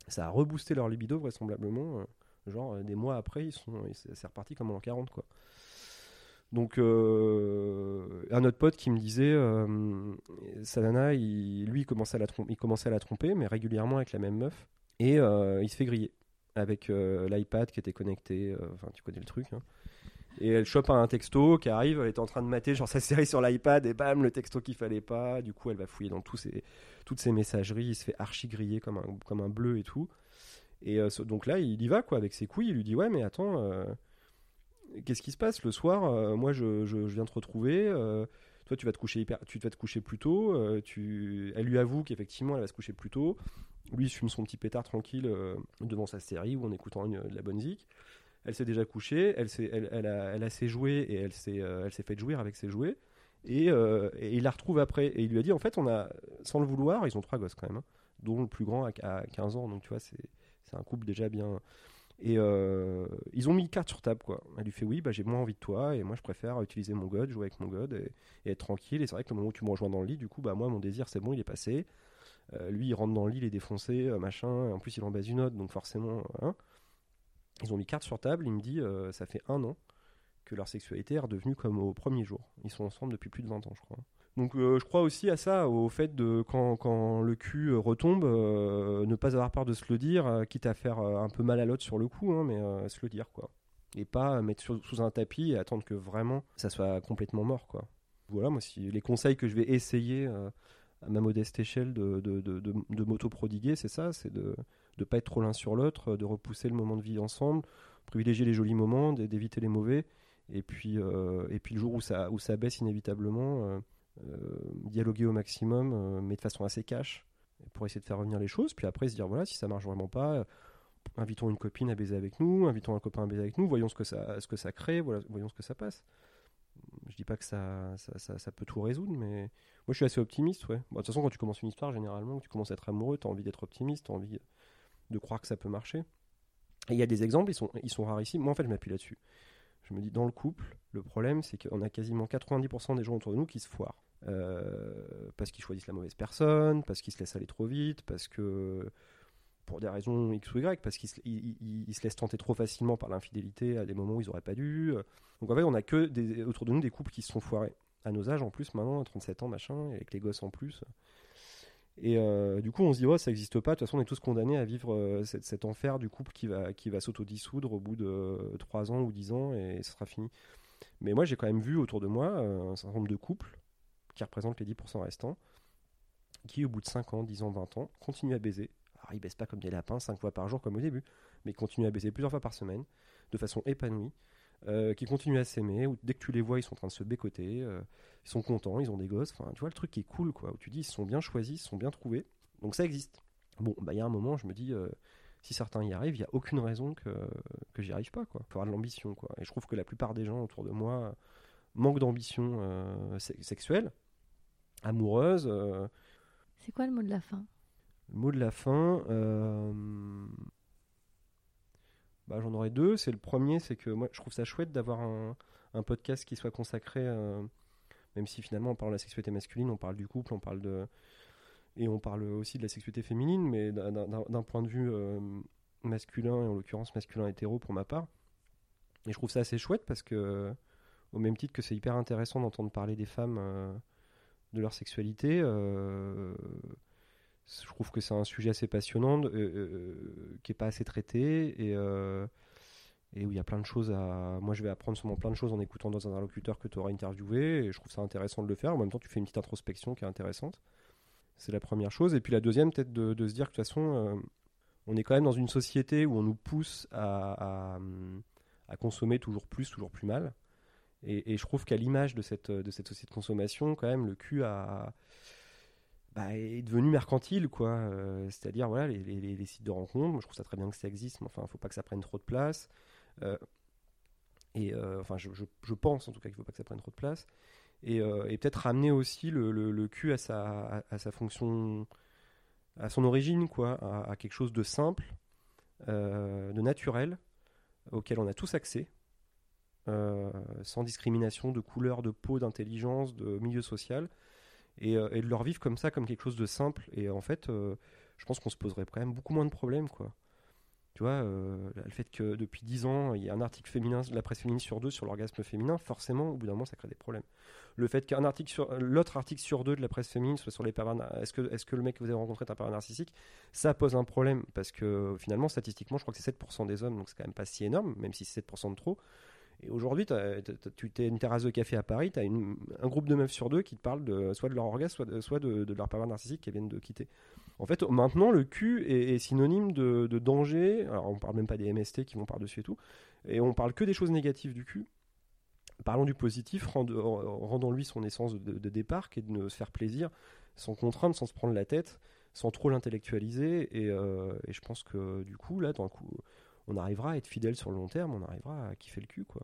ça a reboosté leur libido vraisemblablement. Euh, genre des mois après, ils sont, c'est reparti comme en 40 quoi. Donc un autre pote qui me disait, Salana, il, lui, il commençait, à la tromper, mais régulièrement avec la même meuf, et il se fait griller avec l'iPad qui était connecté. Enfin, tu connais le truc. Hein. Et elle chope un texto qui arrive, elle est en train de mater genre sa série sur l'iPad et bam, le texto qu'il fallait pas. Du coup, elle va fouiller dans tous toutes ses messageries, il se fait archi griller comme un, comme un bleu et tout. Et euh, donc là, il y va quoi avec ses couilles, il lui dit Ouais, mais attends, euh, qu'est-ce qui se passe le soir euh, Moi, je, je, viens te retrouver. toi, tu vas te coucher hyper, tu vas te coucher plus tôt. Elle lui avoue qu'effectivement, elle va se coucher plus tôt. Lui, il fume son petit pétard tranquille devant sa série ou en écoutant de la bonne zik elle s'est déjà couchée, elle, elle, a, elle a ses jouets et elle s'est, euh, fait jouir avec ses jouets. Euh, et, il la retrouve après. Et il lui a dit en fait, on a, sans le vouloir, ils ont trois gosses quand même, hein, dont le plus grand a, 15 ans. Donc tu vois, c'est, un couple déjà bien. Et euh, ils ont mis carte sur table, quoi. Elle lui fait oui, bah, j'ai moins envie de toi, et moi je préfère utiliser mon god, jouer avec mon god, et, être tranquille. Et c'est vrai que le moment où tu me rejoins dans le lit, du coup, bah moi mon désir c'est bon, il est passé. lui il rentre dans le lit, il est défoncé, machin. En plus il en baise une autre, donc forcément. Hein. Ils ont mis carte sur table, il me dit, euh, ça fait un an que leur sexualité est redevenue comme au premier jour. Ils sont ensemble depuis plus de 20 ans, je crois. Donc euh, je crois aussi à ça, au fait de quand, quand le cul euh, retombe, ne pas avoir peur de se le dire, quitte à faire un peu mal à l'autre sur le coup, hein, mais se le dire quoi. Et pas mettre sous un tapis et attendre que vraiment ça soit complètement mort quoi. Voilà, moi les conseils que je vais essayer à ma modeste échelle de, de, de, de m'auto-prodiguer, c'est ça, c'est de de pas être trop l'un sur l'autre, de repousser le moment de vie ensemble, privilégier les jolis moments, d'éviter les mauvais, et puis, euh, et puis le jour où ça, où ça baisse inévitablement, euh, euh, dialoguer au maximum, mais de façon assez cash, pour essayer de faire revenir les choses, puis après se dire, voilà, si ça marche vraiment pas, invitons une copine à baiser avec nous, invitons un copain à baiser avec nous, voyons ce que ça, ce que ça crée, voyons ce que ça passe. Je dis pas que ça, ça, ça, peut tout résoudre, mais moi je suis assez optimiste, ouais. de toute façon, quand tu commences une histoire, généralement, tu commences à être amoureux, tu as envie d'être optimiste, tu as envie de croire que ça peut marcher. Et il y a des exemples, ils sont, ils sont rarissimes. Moi, en fait, je m'appuie là-dessus. Je me dis, dans le couple, le problème, c'est qu'on a quasiment 90% des gens autour de nous qui se foirent. Euh, parce qu'ils choisissent la mauvaise personne, parce qu'ils se laissent aller trop vite, parce que pour des raisons X ou Y, parce qu'ils se, se laissent tenter trop facilement par l'infidélité à des moments où ils n'auraient pas dû. Donc en fait, on a que autour de nous des couples qui se sont foirés. À nos âges en plus, maintenant, 37 ans, machin, avec les gosses en plus. Et euh, du coup, on se dit, oh, ça n'existe pas. De toute façon, on est tous condamnés à vivre euh, cet, enfer du couple qui va, qui va s'autodissoudre au bout de 3 ans ou 10 ans et ce sera fini. Mais moi, j'ai quand même vu autour de moi euh, un certain nombre de couples qui représentent les 10% restants qui, au bout de 5 ans, 10 ans, 20 ans, continuent à baiser. Alors, ils baissent pas comme des lapins 5 fois par jour comme au début, mais continuent à baiser plusieurs fois par semaine de façon épanouie. Qui continuent à s'aimer, ou dès que tu les vois, ils sont en train de se bécoter, ils sont contents, ils ont des gosses. Enfin, tu vois, le truc qui est cool, quoi. Où tu dis, ils sont bien choisis, ils sont bien trouvés. Donc ça existe. Bon, bah, il y a un moment, je me dis, euh, si certains y arrivent, il n'y a aucune raison que, que j'y arrive pas, quoi. Il faut avoir de l'ambition, quoi. Et je trouve que la plupart des gens autour de moi manquent d'ambition euh, sexuelle, amoureuse. Euh. C'est quoi le mot de la fin? Le mot de la fin. Bah, j'en aurais deux. C'est le premier, c'est que moi, je trouve ça chouette d'avoir un, un, podcast qui soit consacré Même si finalement on parle de la sexualité masculine, on parle du couple, on parle de et on parle aussi de la sexualité féminine, mais d'un point de vue masculin et en l'occurrence masculin hétéro pour ma part. Et je trouve ça assez chouette parce que au même titre que c'est hyper intéressant d'entendre parler des femmes de leur sexualité. Je trouve que c'est un sujet assez passionnant, qui n'est pas assez traité et, où il y a plein de choses à. Moi, je vais apprendre sûrement plein de choses en écoutant dans un interlocuteur que tu auras interviewé, et je trouve ça intéressant de le faire. En même temps, tu fais une petite introspection qui est intéressante. C'est la première chose. Et puis la deuxième, peut-être de, se dire que de toute façon, euh, on est quand même dans une société où on nous pousse à, consommer toujours plus, toujours plus mal. Et, je trouve qu'à l'image de cette société de consommation, quand même, le cul a, bah, est devenu mercantile, quoi. Euh, c'est-à-dire, voilà, les, sites de rencontres, je trouve ça très bien que ça existe, mais enfin, il ne faut pas que ça prenne trop de place. Euh, et euh, enfin, je, pense en tout cas qu'il ne faut pas que ça prenne trop de place. Et, euh, peut-être ramener aussi le, cul à sa, à, sa fonction, à son origine, quoi, à, quelque chose de simple, de naturel, auquel on a tous accès, sans discrimination de couleur, de peau, d'intelligence, de milieu social, et, et, de leur vivre comme ça, comme quelque chose de simple. Et en fait, je pense qu'on se poserait quand même beaucoup moins de problèmes, quoi. Tu vois, euh, le fait que depuis 10 ans, il y a un article féminin de la presse féminine sur deux sur l'orgasme féminin, forcément, au bout d'un moment, ça crée des problèmes. Le fait qu'un article sur l'autre article sur deux de la presse féminine soit sur les pervers, est-ce que, est-ce que le mec que vous avez rencontré est un pervers narcissique? Ça pose un problème parce que finalement, statistiquement, je crois que c'est 7% des hommes, donc c'est quand même pas si énorme, même si c'est 7% de trop. Et aujourd'hui, tu es une terrasse de café à Paris, tu as un groupe de meufs sur deux qui te parlent de, soit de leur orgasme, soit de, de, leur pervers narcissique qui viennent de quitter. En fait, maintenant, le cul est, synonyme de, danger. Alors, on parle même pas des MST qui vont par-dessus et tout. Et on parle que des choses négatives du cul. Parlons du positif, rendons-lui son essence de, départ, qui est de se faire plaisir, sans contrainte, sans se prendre la tête, sans trop l'intellectualiser. Euh, et, je pense que du coup, là, dans coup, on arrivera à être fidèle sur le long terme, on arrivera à kiffer le cul, quoi.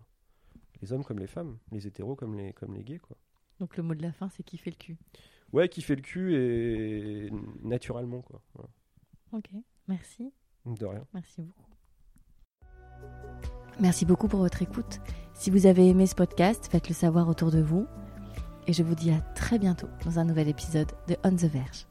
Les hommes comme les femmes, les hétéros comme les, comme les gays, quoi. Donc le mot de la fin, c'est kiffer le cul. Ouais, kiffer le cul et naturellement, quoi. Ok, merci. De rien. Merci beaucoup. Merci beaucoup pour votre écoute. Si vous avez aimé ce podcast, faites-le savoir autour de vous. Et je vous dis à très bientôt dans un nouvel épisode de On the Verge.